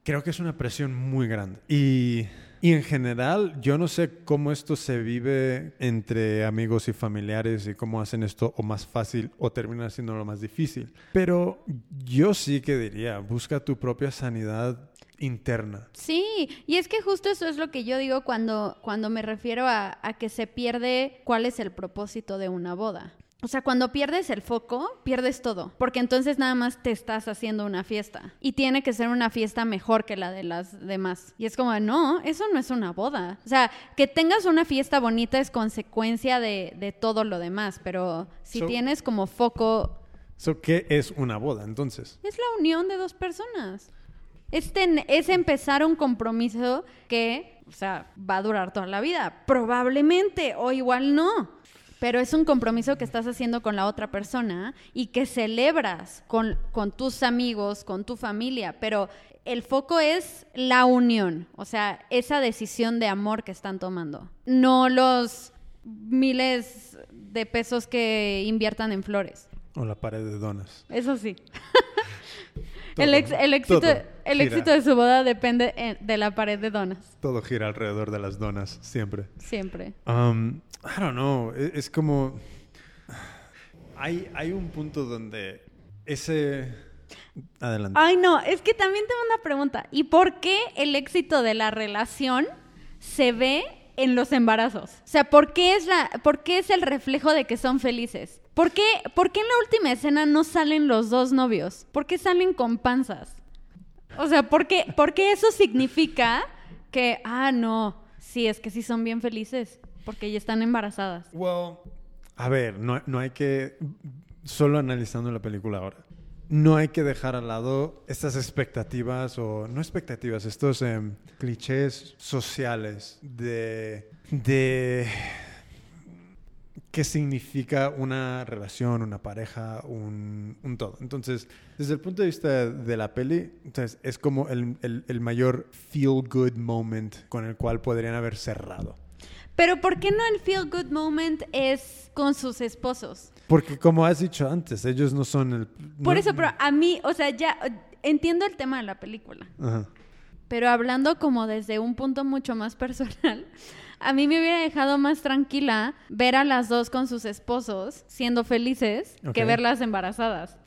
Creo que es una presión muy grande. Y, y en general, yo no sé cómo esto se vive entre amigos y familiares y cómo hacen esto o más fácil o termina siendo lo más difícil. Pero yo sí que diría, busca tu propia sanidad interna. Sí, y es que justo eso es lo que yo digo cuando, cuando me refiero a, a que se pierde cuál es el propósito de una boda. O sea, cuando pierdes el foco, pierdes todo, porque entonces nada más te estás haciendo una fiesta y tiene que ser una fiesta mejor que la de las demás. Y es como, no, eso no es una boda. O sea, que tengas una fiesta bonita es consecuencia de, de todo lo demás, pero si So- tienes como foco, So, ¿Qué es una boda entonces? es la unión de dos personas. Es, ten- es empezar un compromiso que, o sea, va a durar toda la vida. Probablemente, o igual no. Pero es un compromiso que estás haciendo con la otra persona y que celebras con, con tus amigos, con tu familia. Pero el foco es la unión, o sea, esa decisión de amor que están tomando. No los miles de pesos que inviertan en flores. O la pared de donas. Eso sí. Todo, el, ex- el éxito, el éxito de su boda depende de la pared de donas. Todo gira alrededor de las donas, siempre. Siempre. Um, I don't know. e- Es, como. Hay, hay un punto donde ese. Adelante. Ay, no, es que también tengo una pregunta. ¿Y por qué el éxito de la relación se ve en los embarazos? O sea, ¿por qué es, la, por qué es el reflejo de que son felices? ¿Por qué, ¿Por qué en la última escena no salen los dos novios? ¿Por qué salen con panzas? O sea, ¿por qué, por qué eso significa que, ah, no, sí, es que sí son bien felices? Porque ya están embarazadas. Well, a ver, no, no hay que. Solo analizando la película ahora. No hay que dejar al lado estas expectativas, o no expectativas, estos em, clichés sociales de. de. Qué significa una relación, una pareja, un, un todo. Entonces, desde el punto de vista de la peli, entonces, es como el, el- el mayor feel-good moment con el cual podrían haber cerrado. Pero ¿por qué no el feel good moment es con sus esposos? Porque como has dicho antes, ellos no son el... Por eso, pero a mí, o sea, ya entiendo el tema de la película, Ajá. pero hablando como desde un punto mucho más personal, a mí me hubiera dejado más tranquila ver a las dos con sus esposos siendo felices que verlas embarazadas.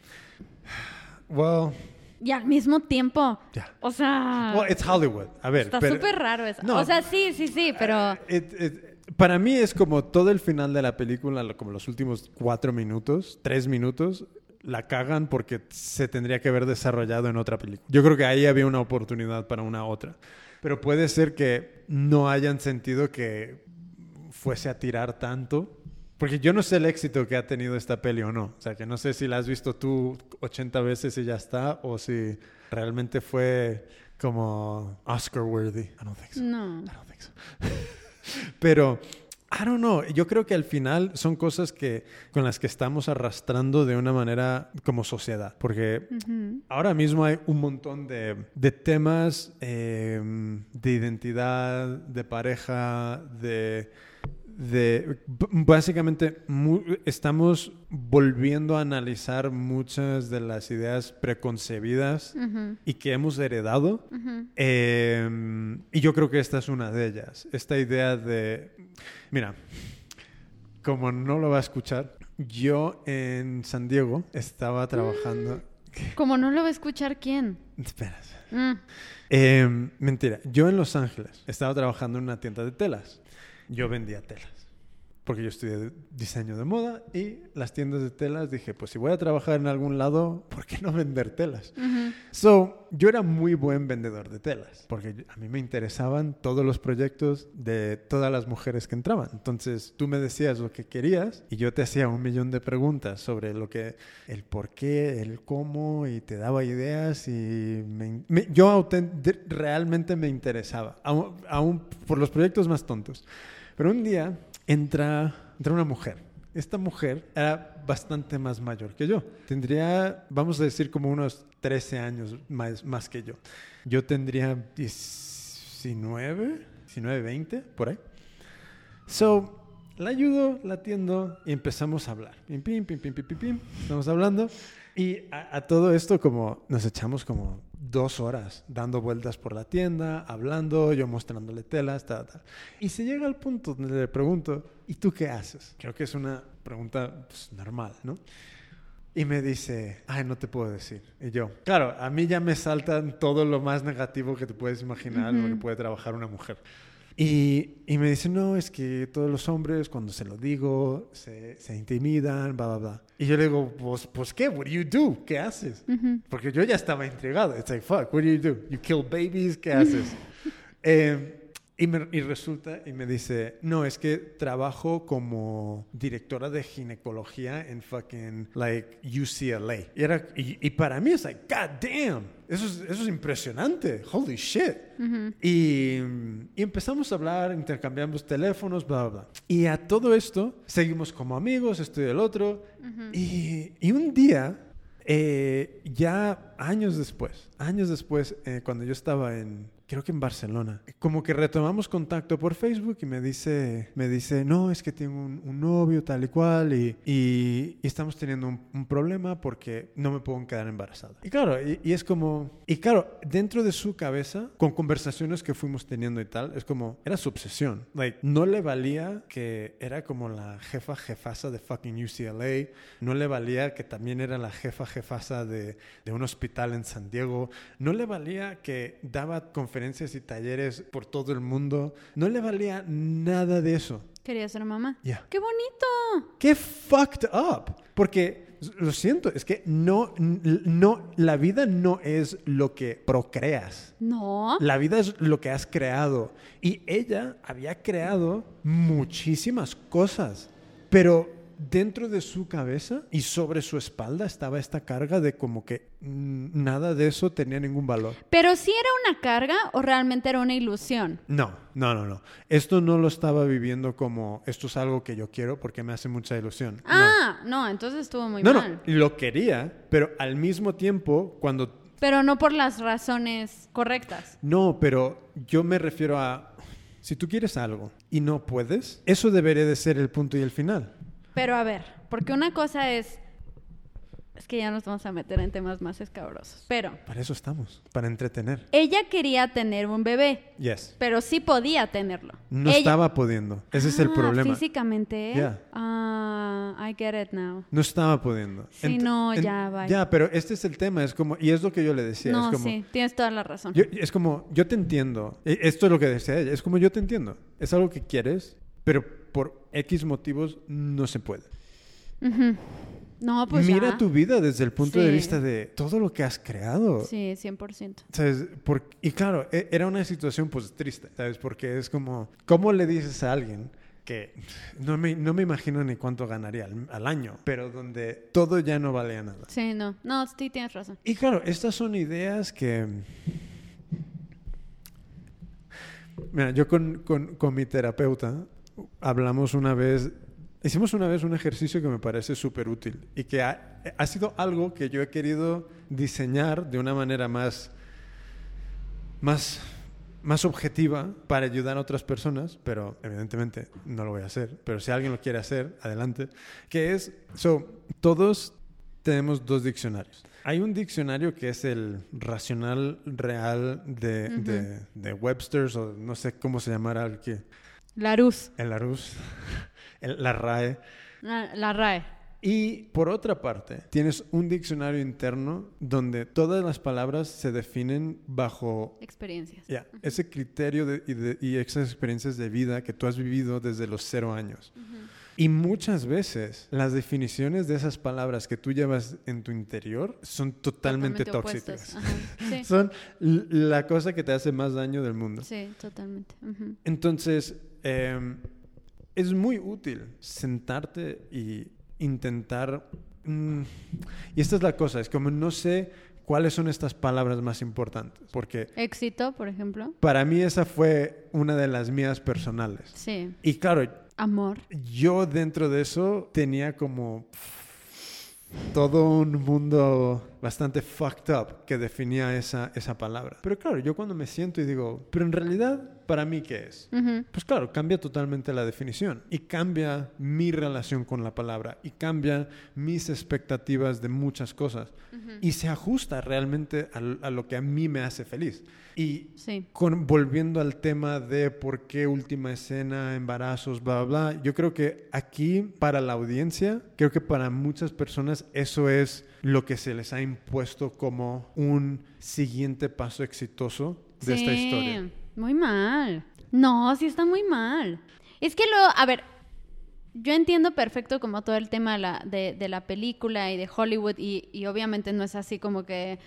Well, Y al mismo tiempo, Ya. o sea, well, it's Hollywood. A ver, está súper raro eso. No. O sea, sí, sí, sí, pero... It- it- para mí es como todo el final de la película, como los últimos cuatro minutos, tres minutos, la cagan porque se tendría que haber desarrollado en otra película. Yo creo que ahí había una oportunidad para una otra. Pero puede ser que no hayan sentido que fuese a tirar tanto Porque yo no sé el éxito que ha tenido esta peli o no. O sea, que no sé si la has visto tú 80 veces y ya está, o si realmente fue como Oscar worthy. I don't think so. No. I don't think so. Pero, I don't know. Yo creo que al final son cosas que con las que estamos arrastrando de una manera como sociedad. Porque ahora mismo hay un montón de, de temas eh, de identidad, de pareja, de... de básicamente estamos volviendo a analizar muchas de las ideas preconcebidas y que hemos heredado eh, y yo creo que esta es una de ellas. Esta idea de, mira, como no lo va a escuchar, yo en San Diego estaba trabajando... Como no lo va a escuchar quién. Espera. Mm. Eh, mentira, yo en Los Ángeles estaba trabajando en una tienda de telas. Yo vendía telas. Porque yo estudié diseño de moda y las tiendas de telas dije, pues si voy a trabajar en algún lado, ¿por qué no vender telas? Ujú. So, yo era muy buen vendedor de telas, porque a mí me interesaban todos los proyectos de todas las mujeres que entraban. Entonces, tú me decías lo que querías y yo te hacía un millón de preguntas sobre lo que, el por qué, el cómo, y te daba ideas y me- me- yo realmente me interesaba, aún por los proyectos más tontos. Pero un día entra, entra una mujer. Esta mujer era bastante más mayor que yo. Tendría, vamos a decir, como unos 13 años más, más que yo. Yo tendría 19, 19, 20, por ahí. So, la ayudo, la atiendo y empezamos a hablar. Pim, pim, pim, pim, pim, pim, pim. Estamos hablando. Y a, a todo esto como nos echamos como dos horas dando vueltas por la tienda, hablando, yo mostrándole telas, tal, tal. Y se llega al punto donde le pregunto, ¿y tú qué haces? Creo que es una pregunta pues, normal, ¿no? Y me dice, ay, no te puedo decir. Y yo, claro, a mí ya me saltan todo lo más negativo que te puedes imaginar, lo que puede trabajar una mujer. Y, y me dice, no, es que todos los hombres cuando se lo digo se, se intimidan, bla, bla, bla. Y yo le digo, pues, pues ¿qué? What do you do? ¿Qué haces? Ujú. Porque yo ya estaba intrigado. It's like, fuck, what do you do? You kill babies, ¿qué haces? Eh, y, me- y resulta, y me dice, no, es que trabajo como directora de ginecología en fucking, like, UCLA. Y, era, y, y para mí es like, god damn, eso es, eso es impresionante, holy shit. Ujú. Y, y empezamos a hablar, intercambiamos teléfonos, bla, bla, bla. Y a todo esto, seguimos como amigos, esto y el otro. y, y un día, eh, ya años después, años después, eh, cuando yo estaba en, creo que en Barcelona, como que retomamos contacto por Facebook y me dice, me dice, no, es que tengo un, un novio tal y cual y, y- y estamos teniendo un, un problema porque no me puedo quedar embarazada. Y claro, y, y es como, y claro, dentro de su cabeza, con conversaciones que fuimos teniendo y tal, es como, era su obsesión. Like, no le valía que era como la jefa jefasa de fucking UCLA, no le valía que también era la jefa jefasa de, de un hospital en San Diego, no le valía que daba conferencias y talleres por todo el mundo, no le valía nada de eso. Quería ser mamá. Ya. ¡Qué bonito! ¡Qué fucked up! Porque, lo siento, es que no, no, la vida no es lo que procreas. No. La vida es lo que has creado. Y ella había creado muchísimas cosas. Pero dentro de su cabeza y sobre su espalda estaba esta carga de como que mm, nada de eso tenía ningún valor. Pero si era una carga o realmente era una ilusión. No, no, no, no. Esto no lo estaba viviendo como esto es algo que yo quiero porque me hace mucha ilusión. Ah, no, entonces estuvo muy No, no, mal. lo quería, pero al mismo tiempo, cuando... Pero no por las razones correctas. No, pero yo me refiero a... Si tú quieres algo y no puedes, eso debería de ser el punto y el final. Pero a ver, porque una cosa es. Es que ya nos vamos a meter en temas más escabrosos. Pero Para eso estamos, para entretener. ella quería tener un bebé, Yes. pero sí podía tenerlo. No Ella- estaba pudiendo. Ese es el Ah, problema. Físicamente. Yeah. Ah, I get it now. No estaba pudiendo. Sí, Ent- no, ya, bye. Ya, pero este es el tema, es como, y es lo que yo le decía, no, es como, sí, tienes toda la razón. Yo- es como, yo te entiendo. E- Esto es lo que decía ella. Es como, yo te entiendo. Es algo que quieres, pero por X motivos no se puede. Ujú. No, pues Mira ya. tu vida desde el punto de Sí. vista de todo lo que has creado. Sí, 100%. ¿Sabes? Por- y claro, e- era una situación pues triste, ¿sabes? Porque es como, ¿cómo le dices a alguien que no me, no me imagino ni cuánto ganaría al, al año, pero donde todo ya no valía nada. Sí, no. No, sí tienes razón. Y claro, estas son ideas que... Mira, yo con, con- con mi terapeuta hablamos una vez, hicimos una vez un ejercicio que me parece súper útil y que ha, ha sido algo que yo he querido diseñar de una manera más, más, más objetiva para ayudar a otras personas, pero evidentemente no lo voy a hacer. Pero si alguien lo quiere hacer, adelante. Que es, so, todos tenemos dos diccionarios. Hay un diccionario que es el racional real de, Ujú. de, de Webster's o no sé cómo se llamará el que Larus. el Larousse, el- la RAE. La, la RAE. Y por otra parte, tienes un diccionario interno donde todas las palabras se definen bajo Experiencias. ya, ese criterio de- y, de- y esas experiencias de vida que tú has vivido desde los cero años. Y muchas veces las definiciones de esas palabras que tú llevas en tu interior son totalmente, tóxicas. Sí. Son la cosa que te hace más daño del mundo. Sí, totalmente. Entonces, eh, es muy útil sentarte y intentar... mm, y esta es la cosa, es como no sé cuáles son estas palabras más importantes, porque Éxito, por ejemplo. para mí esa fue una de las mías personales. Sí. Y claro, Amor. yo dentro de eso tenía como todo un mundo bastante fucked up que definía esa, esa palabra. Pero claro, yo cuando me siento y digo, pero en realidad, ¿para mí qué es? Ujú. Pues claro, cambia totalmente la definición y cambia mi relación con la palabra y cambia mis expectativas de muchas cosas y se ajusta realmente al- a, lo que a mí me hace feliz. Y Sí. con, volviendo al tema de por qué última escena, embarazos, bla, bla, bla, yo creo que aquí para la audiencia, creo que para muchas personas eso es lo que se les ha impuesto como un siguiente paso exitoso de esta Sí, historia. Muy mal. No, sí está muy mal. Es que lo, a ver, yo entiendo perfecto como todo el tema de la, de, de la película y de Hollywood y, y obviamente no es así como que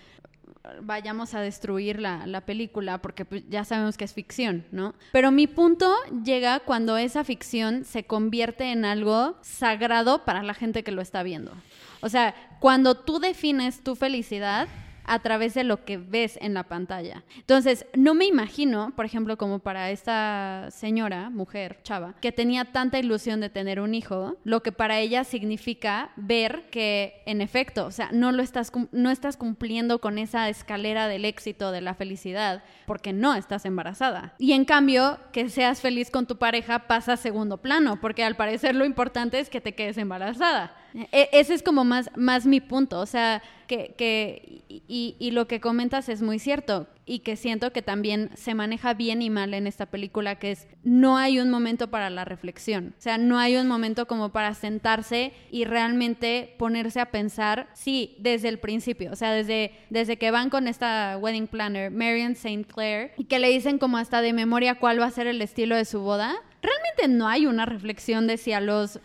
vayamos a destruir la, la película porque pues, ya sabemos que es ficción, ¿no? Pero mi punto llega cuando esa ficción se convierte en algo sagrado para la gente que lo está viendo. O sea, cuando tú defines tu felicidad a través de lo que ves en la pantalla. Entonces, no me imagino, por ejemplo, como para esta señora, mujer, chava, que tenía tanta ilusión de tener un hijo, lo que para ella significa ver que, en efecto, o sea, no lo estás, no estás cumpliendo con esa escalera del éxito, de la felicidad, porque no estás embarazada. Y en cambio, que seas feliz con tu pareja pasa a segundo plano, porque al parecer lo importante es que te quedes embarazada. E- ese es como más, más mi punto, o sea, que, que y, y- lo que comentas es muy cierto y que siento que también se maneja bien y mal en esta película, que es no hay un momento para la reflexión, o sea, no hay un momento como para sentarse y realmente ponerse a pensar, sí, desde el principio, o sea, desde, desde que van con esta wedding planner, Marion St. Clair, y que le dicen como hasta de memoria cuál va a ser el estilo de su boda, realmente no hay una reflexión de si a los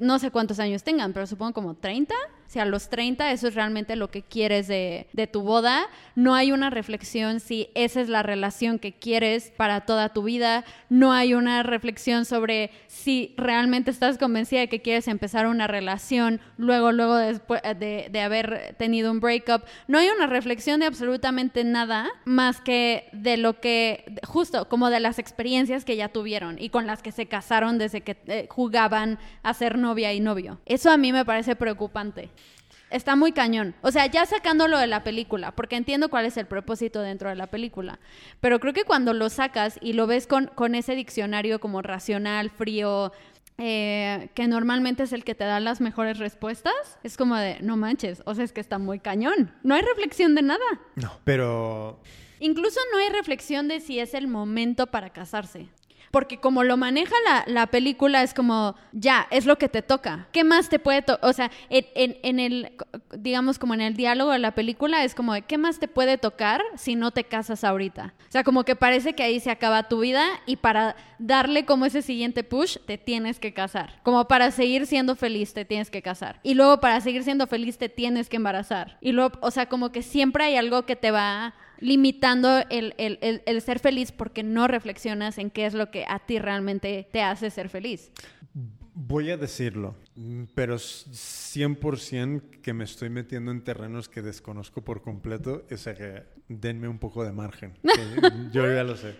no sé cuántos años tengan, pero supongo como 30. Si a los 30 eso es realmente lo que quieres de, de tu boda, no hay una reflexión si esa es la relación que quieres para toda tu vida, no hay una reflexión sobre si realmente estás convencida de que quieres empezar una relación luego, luego después de, de haber tenido un breakup, no hay una reflexión de absolutamente nada más que de lo que, justo como de las experiencias que ya tuvieron y con las que se casaron desde que eh, jugaban a ser novia y novio. Eso a mí me parece preocupante. Está muy cañón. O sea, ya sacándolo de la película, porque entiendo cuál es el propósito dentro de la película. Pero creo que cuando lo sacas y lo ves con, con ese diccionario como racional, frío, eh, que normalmente es el que te da las mejores respuestas, es como de, no manches, o sea, es que está muy cañón. No hay reflexión de nada. No, pero Incluso no hay reflexión de si es el momento para casarse. Porque como lo maneja la, la película, es como, ya, es lo que te toca. ¿Qué más te puede tocar? O sea, en, en- en el, digamos, como en el diálogo de la película, es como, ¿qué más te puede tocar si no te casas ahorita? O sea, como que parece que ahí se acaba tu vida y para darle como ese siguiente push, te tienes que casar. Como para seguir siendo feliz, te tienes que casar. Y luego para seguir siendo feliz, te tienes que embarazar. Y luego, o sea, como que siempre hay algo que te va limitando el, el- el- el ser feliz porque no reflexionas en qué es lo que a ti realmente te hace ser feliz. Voy a decirlo, mm, pero s- 100% que me estoy metiendo en terrenos que desconozco por completo, o sea que denme un poco de margen. que yo ya lo sé.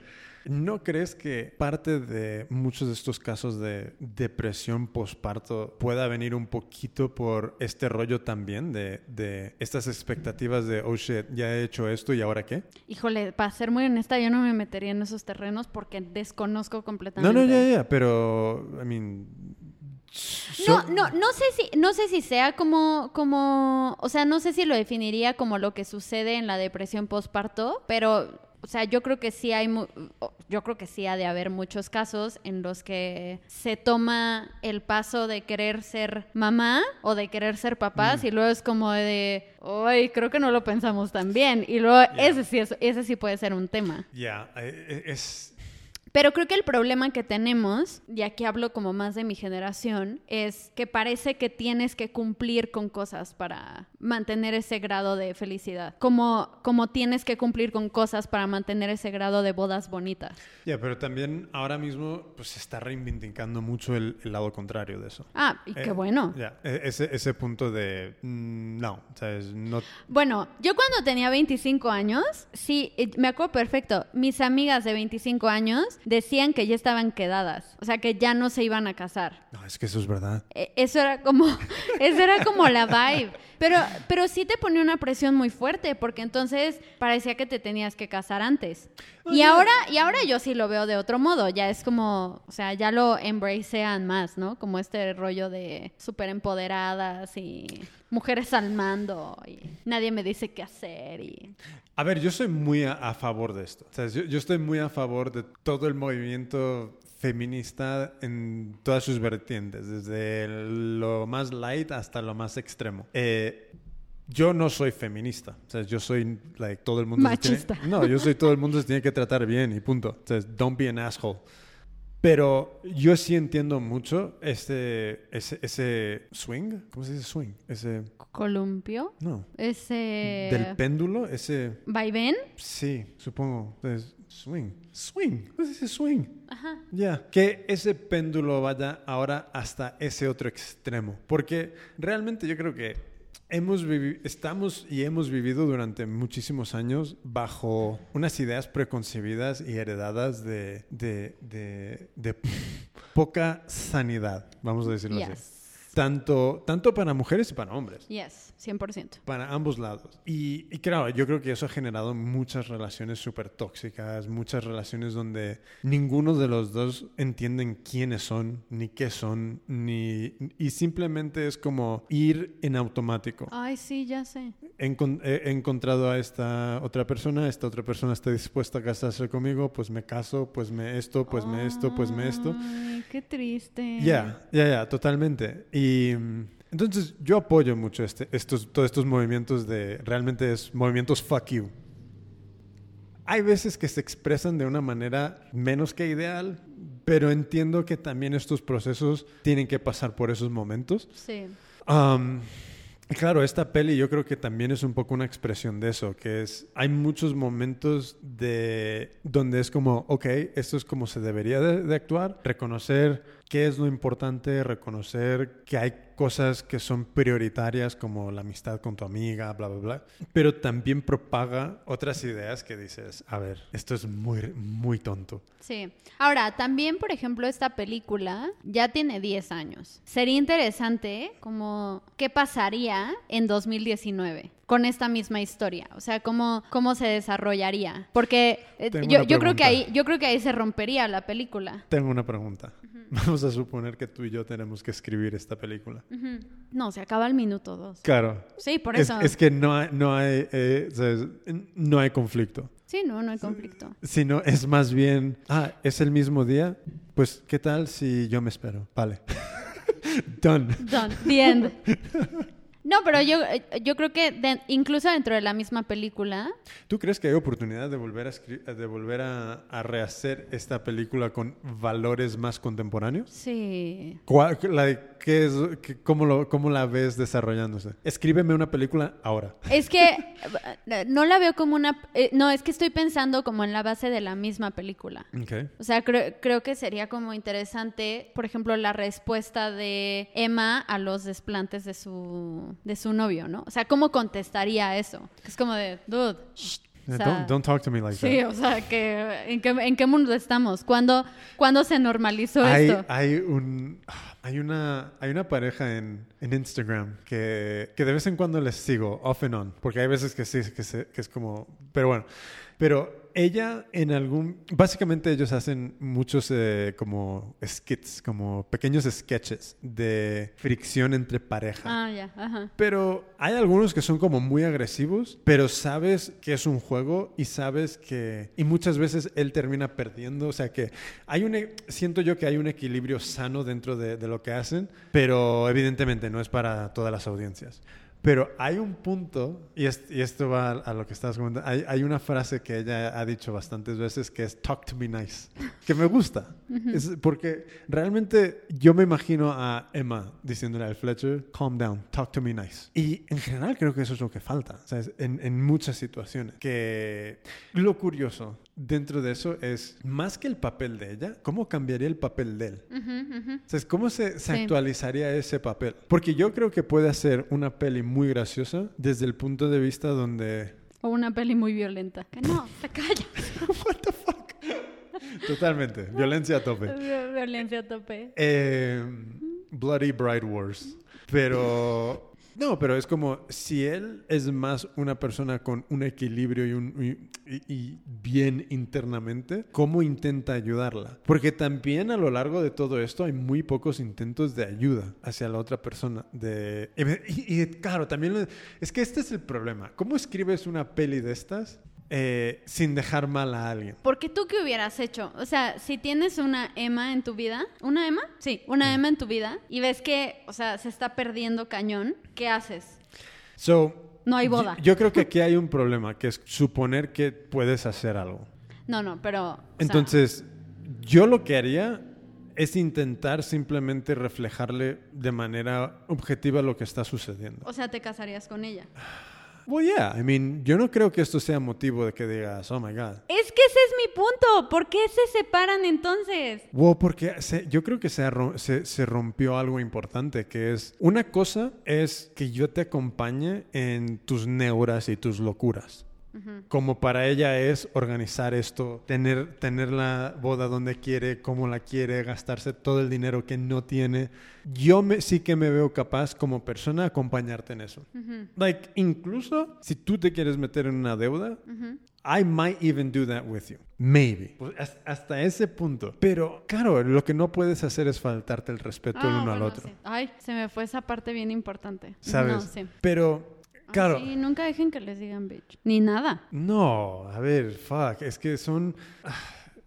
¿No crees que parte de muchos de estos casos de depresión postparto pueda venir un poquito por este rollo también de, de estas expectativas de, oh shit, ya he hecho esto y ahora qué? Híjole, para ser muy honesta, yo no me metería en esos terrenos porque desconozco No, completamente. no, ya, ya, pero, I mean... No, no, no sé si, no sé si sea como, como, o sea, no sé si lo definiría como lo que sucede en la depresión postparto, pero, o sea, yo creo que sí hay, yo creo que sí ha de haber muchos casos en los que se toma el paso de querer ser mamá o de querer ser papás y luego es como de, ay, creo que no lo pensamos tan bien y luego ese sí es, ese sí puede ser un tema. Ya, eh, es... Pero creo que el problema que tenemos, y aquí hablo como más de mi generación, es que parece que tienes que cumplir con cosas para mantener ese grado de felicidad. Como, como tienes que cumplir con cosas para mantener ese grado de bodas bonitas. Ya, pero también ahora mismo pues se está reivindicando mucho el, el lado contrario de eso. Ah, y Eh, qué bueno. Ya, e- ese, ese punto de mm, no, ¿sabes? No, Bueno, yo cuando tenía 25 años, sí, eh, me acuerdo perfecto, mis amigas de 25 años decían que ya estaban quedadas, o sea, que ya no se iban a casar. no, es que eso es verdad. E- Eso era como, eso era como la vibe. Pero, pero sí te ponía una presión muy fuerte, porque entonces parecía que te tenías que casar antes. Y ahora, y ahora yo sí lo veo de otro modo. Ya es como, o sea, ya lo embracean más, ¿no? Como este rollo de súper empoderadas y mujeres al mando y nadie me dice qué hacer y A ver, yo soy muy a, a favor de esto. O sea, yo, yo estoy muy a favor de todo el movimiento feminista en todas sus vertientes, desde lo más light hasta lo más extremo. Eh, yo no soy feminista, o sea, yo soy like todo el mundo se tiene- Machista. no, yo soy todo el mundo se tiene que tratar bien y punto. O sea, don't be an asshole. Pero yo sí entiendo mucho ese, ese, ese swing, ¿cómo se dice swing? Ese, columpio. no, Ese del péndulo, ese, vaivén. Sí, supongo. Es swing. Swing. ¿Qué es ese swing? Ajá. Ya. Que ese péndulo vaya ahora hasta ese otro extremo. Porque realmente yo creo que hemos vivi- estamos y hemos vivido durante muchísimos años bajo unas ideas preconcebidas y heredadas de, de, de, de poca sanidad, vamos a decirlo así. Tanto, tanto para mujeres y para hombres. Yes, 100%. Para ambos lados. Y, y claro, yo creo que eso ha generado muchas relaciones súper tóxicas, muchas relaciones donde ninguno de los dos entienden quiénes son, ni qué son, ni... Y simplemente es como ir en automático. Ay, sí, ya sé. He, encon- he encontrado a esta otra persona, esta otra persona está dispuesta a casarse conmigo, pues me caso, pues me esto, pues me esto, pues me esto. Ay, qué triste. Ya, ya, ya, totalmente. Y mm, entonces yo apoyo mucho este, estos, todos estos movimientos de, realmente es movimientos fuck you. Hay veces que se expresan de una manera menos que ideal, pero entiendo que también estos procesos tienen que pasar por esos momentos. Sí. Um, claro, esta peli yo creo que también es un poco una expresión de eso, que es, hay muchos momentos de donde es como, ok, esto es como se debería de, de actuar, reconocer qué es lo importante, reconocer que hay cosas que son prioritarias como la amistad con tu amiga, bla, bla, bla, pero también propaga otras ideas que dices, a ver, esto es muy, muy tonto. Sí. Ahora, también, por ejemplo, esta película ya tiene 10 años. Sería interesante como qué pasaría en 2019 con esta misma historia, o sea, cómo, cómo se desarrollaría, porque eh, yo, yo creo que ahí yo creo que ahí se rompería la película. Tengo una pregunta. Vamos a suponer que tú y yo tenemos que escribir esta película. No, se acaba el minuto 2. Claro, Sí, por Es, eso. es que no hay, no hay, eh, ¿sabes? no hay conflicto, Sí, no, no hay conflicto. sino es más bien, ah, es el mismo día, pues ¿qué tal si yo me espero? Vale. Done. Done. The end. No, pero yo, yo creo que de- incluso dentro de la misma película, ¿Tú crees que hay oportunidad de volver a, escri- de volver a, a rehacer esta película con valores más contemporáneos? sí. ¿Cuál- la- qué es, qué- cómo, lo- ¿Cómo la ves desarrollándose? Escríbeme una película ahora. Es que eh, no la veo como una... eh, no, es que estoy pensando como en la base de la misma película. Okay. O sea, creo, creo que sería como interesante, por ejemplo, la respuesta de Emma a los desplantes de su, de su novio, ¿no? O sea, ¿cómo contestaría eso? Es como de, dude, shh. O sea, don't, don't talk to me like sí, that. o sea, que, ¿en, qué, ¿en qué mundo estamos? ¿Cuándo, ¿cuándo se normalizó Hay, esto? hay, un, hay, una, hay una pareja en, en Instagram que, que de vez en cuando les sigo, off and on, porque hay veces que sí, que, se- que es como... Pero bueno, pero ella en algún... Básicamente ellos hacen muchos eh, como skits, como pequeños sketches de fricción entre pareja. Ah, ya, ajá. Pero hay algunos que son como muy agresivos, pero sabes que es un juego y sabes que... Y muchas veces él termina perdiendo, o sea que hay un... e- Siento yo que hay un equilibrio sano dentro de, de lo que hacen, pero evidentemente no es para todas las audiencias. Pero hay un punto, y, es- y esto va a, a lo que estabas comentando, hay, hay una frase que ella ha dicho bastantes veces que es talk to me nice, que me gusta. Es porque realmente yo me imagino a Emma diciéndole al Fletcher, calm down, talk to me nice. Y en general creo que eso es lo que falta, ¿sabes? En, en muchas situaciones. Que lo curioso dentro de eso es, más que el papel de ella, ¿cómo cambiaría el papel de él? Ujú. O sea, ¿cómo se, se Sí. actualizaría ese papel? Porque yo creo que puede hacer una peli muy graciosa desde el punto de vista donde... O una peli muy violenta. Que no, se calla. What the fuck? Totalmente. Violencia a tope. Violencia a tope. Eh, Bloody Bride Wars. Pero... No, pero es como si él es más una persona con un equilibrio y, un, y, bien internamente, ¿cómo intenta ayudarla? Porque también a lo largo de todo esto hay muy pocos intentos de ayuda hacia la otra persona. De, y, y, claro, también es que este es el problema. ¿Cómo escribes una peli de estas eh, sin dejar mal a alguien? Porque tú qué hubieras hecho? O sea, si tienes una Emma en tu vida, ¿una Emma? Sí, una Emma en tu vida y ves que, o sea, se está perdiendo cañón, ¿qué haces? So, No hay boda. Yo, yo creo que aquí hay un problema, que es suponer que puedes hacer algo. No, no, pero... sea, Entonces, yo lo que haría es intentar simplemente reflejarle de manera objetiva lo que está sucediendo. o sea, te casarías con ella. Well, yeah, I mean, yo no creo que esto sea motivo de que digas, oh my God. Es que ese es mi punto. ¿Por qué se separan entonces? Wow, porque se- yo creo que se, se, se rompió algo importante, que es, una cosa es que yo te acompañe en tus neuras y tus locuras. Como para ella es organizar esto, tener, tener la boda donde quiere, como la quiere, gastarse todo el dinero que no tiene. Yo me, sí que me veo capaz como persona acompañarte en eso. Like, incluso si tú te quieres meter en una deuda, I might even do that with you. Maybe. Pues has- hasta ese punto. Pero, claro, lo que no puedes hacer es faltarte el respeto el Ah, uno al bueno, otro. sí. Ay, se me fue esa parte bien importante. ¿Sabes? No, sí. Pero, claro. sí, nunca dejen que les digan bitch. Ni nada. No, a ver, fuck, es que son...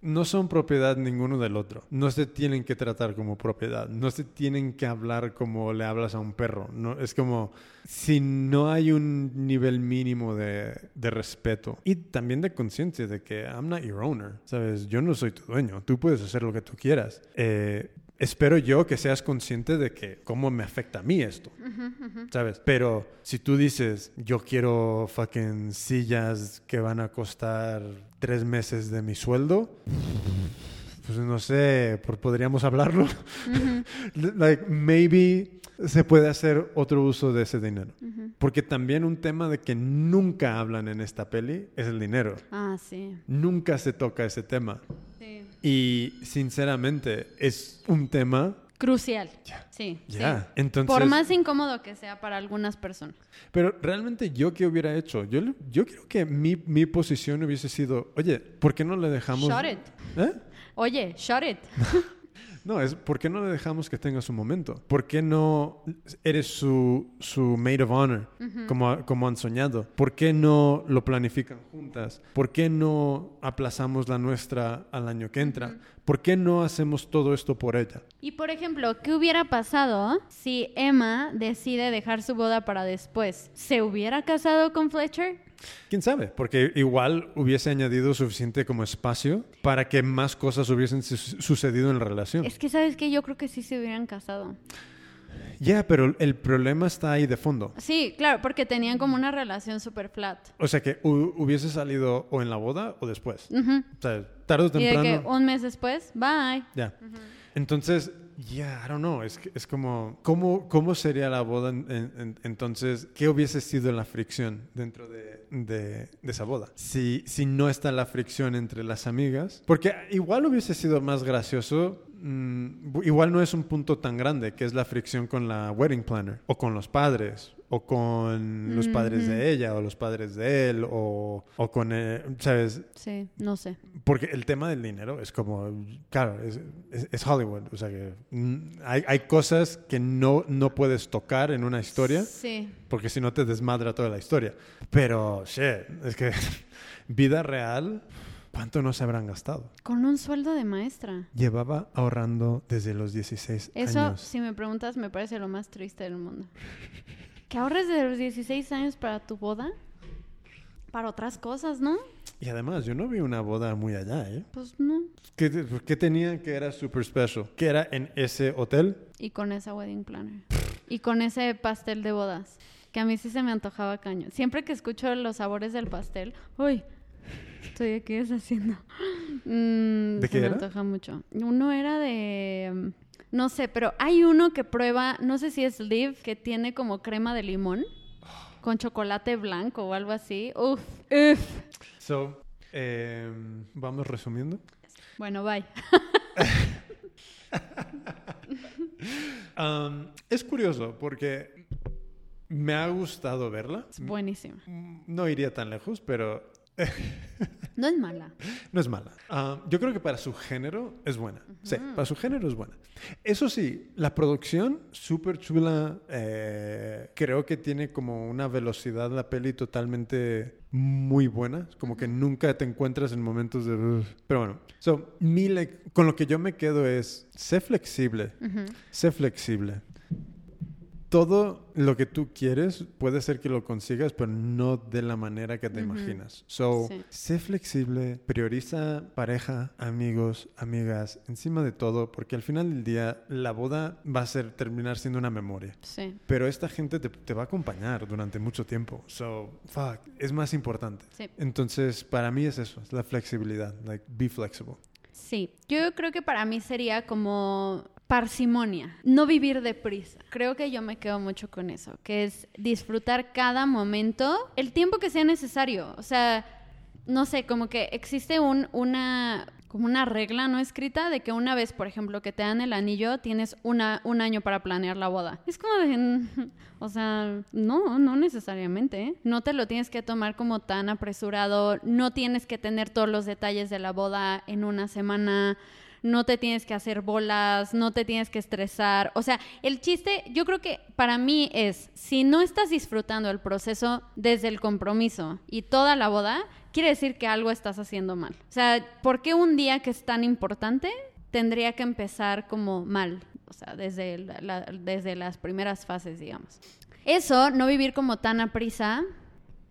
No son propiedad ninguno del otro. No se tienen que tratar como propiedad. No se tienen que hablar como le hablas a un perro. No, es como si no hay un nivel mínimo de, de respeto y también de conciencia de que I'm not your owner. Sabes, yo no soy tu dueño. Tú puedes hacer lo que tú quieras. Eh, espero yo que seas consciente de que cómo me afecta a mí esto. ¿Sabes? Pero si tú dices, yo quiero fucking sillas que van a costar tres meses de mi sueldo, pues no sé, por- podríamos hablarlo. like, maybe se puede hacer otro uso de ese dinero. Porque también un tema de que nunca hablan en esta peli es el dinero. Ah, sí. Nunca se toca ese tema. Sí. Y sinceramente es un tema... Crucial. Sí. Ya, sí. entonces... Por más incómodo que sea para algunas personas. Pero realmente yo qué hubiera hecho? Yo, yo creo que mi, mi posición hubiese sido, oye, ¿por qué no le dejamos... Shut it. ¿Eh? Oye, shut it. No, es ¿por qué no le dejamos que tenga su momento? ¿Por qué no eres su, su maid of honor, como, como han soñado? ¿Por qué no lo planifican juntas? ¿Por qué no aplazamos la nuestra al año que entra? ¿Por qué no hacemos todo esto por ella? Y por ejemplo, ¿qué hubiera pasado si Emma decide dejar su boda para después? ¿Se hubiera casado con Fletcher? ¿Quién sabe? Porque igual hubiese añadido suficiente como espacio para que más cosas hubiesen su- sucedido en la relación. Es que, ¿sabes qué? Yo creo que sí se hubieran casado. Ya, pero el problema está ahí de fondo. Sí, claro, porque tenían como una relación súper flat. O sea que hu- hubiese salido o en la boda o después. Ujú. O sea, tarde o Y de temprano. que un mes después, bye. Ya. Entonces, ya, I don't know. Es, que- es como, ¿cómo, ¿cómo sería la boda en- en- entonces? ¿Qué hubiese sido la fricción dentro de, de- de esa boda? Si, si no está la fricción entre las amigas. Porque igual hubiese sido más gracioso. mm, igual no es un punto tan grande que es la fricción con la wedding planner o con los padres o con los padres de ella o los padres de él o, o con, eh, ¿sabes? Sí, no sé. Porque el tema del dinero es como, claro, es, es- es Hollywood. O sea que mm, hay, hay cosas que no, no puedes tocar en una historia Sí. porque si no te desmadra toda la historia. Pero, shit, es que vida real, ¿cuánto no se habrán gastado? Con un sueldo de maestra. Llevaba ahorrando desde los 16 Eso, años. si me preguntas, me parece lo más triste del mundo. Que ahorres de los 16 años para tu boda. Para otras cosas, ¿no? Y además, yo no vi una boda muy allá, ¿eh? Pues no. ¿Qué, qué tenía que era super special? ¿Que era en ese hotel? Y con esa wedding planner. Y con ese pastel de bodas. Que a mí sí se me antojaba caño. Siempre que escucho los sabores del pastel, uy, estoy aquí deshaciendo. Mm, ¿De se qué me era? antoja mucho. Uno era de. No sé, pero hay uno que prueba, no sé si es Liv, que tiene como crema de limón con chocolate blanco o algo así. Uf, uf. So, em, vamos resumiendo. Bueno, bye. Um, es curioso porque me ha gustado verla. Es buenísimo. Mm, No iría tan lejos, pero No es mala. no es mala. Um, yo creo que para su género es buena. Sí, para su género es buena. Eso sí, la producción, súper chula. eh, creo que tiene como una velocidad la peli totalmente muy buena. Como que nunca te encuentras en momentos de... Pero bueno, so, mi le- con lo que yo me quedo es, sé flexible. Sé flexible. Todo lo que tú quieres puede ser que lo consigas, pero no de la manera que te Ujú. imaginas. So, Sí. sé flexible, prioriza pareja, amigos, amigas, encima de todo, porque al final del día la boda va a ser terminar siendo una memoria. Sí, Pero esta gente te, te va a acompañar durante mucho tiempo. So, fuck, es más importante. sí. Entonces, para mí es eso, es la flexibilidad. Like, be flexible. Sí, yo creo que para mí sería como parsimonia, no vivir deprisa. Creo que yo me quedo mucho con eso, que es disfrutar cada momento, el tiempo que sea necesario. O sea, no sé, como que existe un, una, como una regla no escrita de que una vez, por ejemplo, que te dan el anillo, tienes una, un año para planear la boda. Es como de, o sea, no, no necesariamente. ¿eh? No te lo tienes que tomar como tan apresurado, no tienes que tener todos los detalles de la boda en una semana. No te tienes que hacer bolas, no te tienes que estresar. O sea, el chiste, yo creo que para mí es, si no estás disfrutando el proceso desde el compromiso y toda la boda, quiere decir que algo estás haciendo mal. O sea, ¿por qué un día que es tan importante tendría que empezar como mal? O sea, desde, desde las primeras fases, digamos. Eso, no vivir como tan a prisa,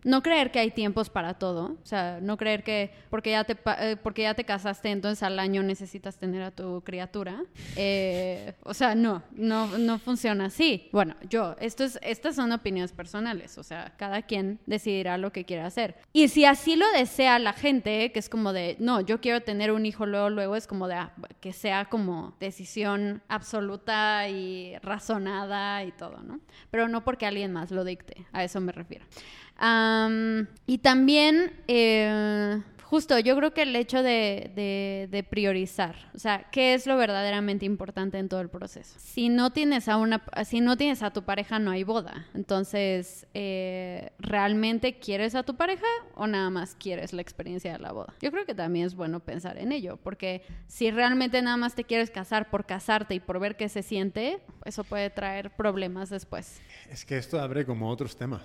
no creer que hay tiempos para todo, o sea, no creer que porque ya te, eh, porque ya te casaste, entonces al año necesitas tener a tu criatura. Eh, o sea, no, no, no funciona así. Bueno, yo, esto es, estas son opiniones personales, o sea, cada quien decidirá lo que quiera hacer. Y si así lo desea la gente, que es como de, no, yo quiero tener un hijo luego, luego es como de, ah, que sea como decisión absoluta y razonada y todo, ¿no? Pero no porque alguien más lo dicte, a eso me refiero. Am, y también, eh, justo, yo creo que el hecho de, de- de priorizar, o sea, ¿qué es lo verdaderamente importante en todo el proceso? Si no tienes a una, si no tienes a tu pareja, no hay boda. Entonces, eh, ¿realmente quieres a tu pareja o nada más quieres la experiencia de la boda? Yo creo que también es bueno pensar en ello, porque si realmente nada más te quieres casar por casarte y por ver qué se siente, eso puede traer problemas después. Es que esto abre como otros temas.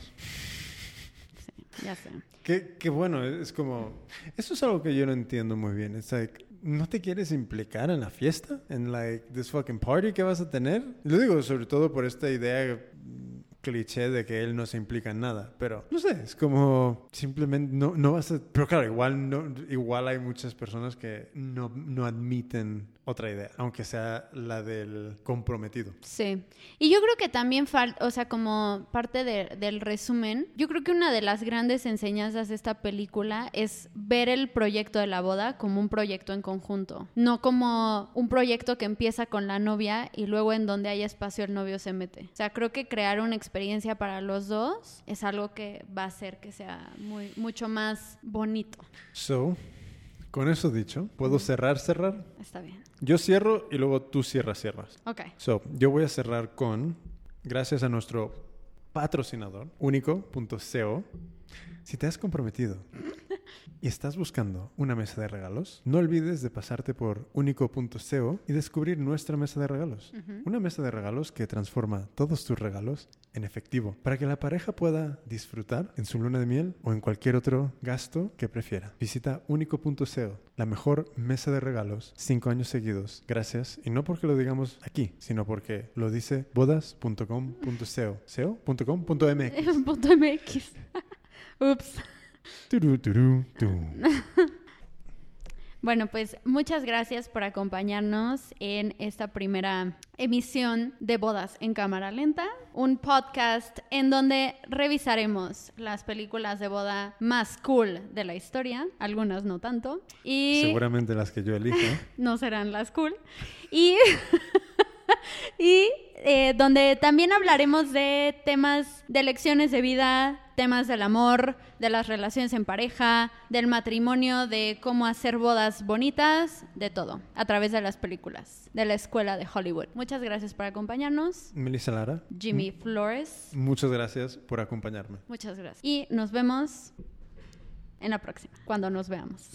Ya sé. Qué, qué bueno, es como... Eso es algo que yo no entiendo muy bien. Es like, ¿no te quieres implicar en la fiesta? En like, this fucking party que vas a tener? Lo digo sobre todo por esta idea cliché de que él no se implica en nada. Pero, no sé, es como... Simplemente no, no vas a... Pero claro, igual, no, igual hay muchas personas que no, no admiten otra idea, aunque sea la del comprometido. Sí. Y yo creo que también falta, o sea, como parte de- del resumen, yo creo que una de las grandes enseñanzas de esta película es ver el proyecto de la boda como un proyecto en conjunto, no como un proyecto que empieza con la novia y luego en donde hay espacio el novio se mete. O sea, creo que crear una experiencia para los dos es algo que va a hacer que sea muy, mucho más bonito. So, con eso dicho, ¿puedo cerrar, cerrar? Está bien. Yo cierro y luego tú cierras, cierras. Ok. So, yo voy a cerrar con, gracias a nuestro patrocinador, único.co. Si te has comprometido y estás buscando una mesa de regalos, no olvides de pasarte por único.co y descubrir nuestra mesa de regalos. Una mesa de regalos que transforma todos tus regalos en efectivo para que la pareja pueda disfrutar en su luna de miel o en cualquier otro gasto que prefiera. Visita único.co, la mejor mesa de regalos, cinco años seguidos. Gracias. Y no porque lo digamos aquí, sino porque lo dice bodas.com.co. ¿co.com.mx. MX. Ups. Bueno, pues muchas gracias por acompañarnos en esta primera emisión de Bodas en Cámara Lenta, un podcast en donde revisaremos las películas de boda más cool de la historia, algunas no tanto, y Seguramente las que yo elijo. no serán las cool, y, y eh, donde también hablaremos de temas de lecciones de vida, temas del amor, de las relaciones en pareja, del matrimonio, de cómo hacer bodas bonitas, de todo, a través de las películas de la escuela de Hollywood. Muchas gracias por acompañarnos. Melissa Lara, Jimmy Flores, muchas gracias por acompañarme. muchas gracias. Y nos vemos en la próxima, cuando nos veamos.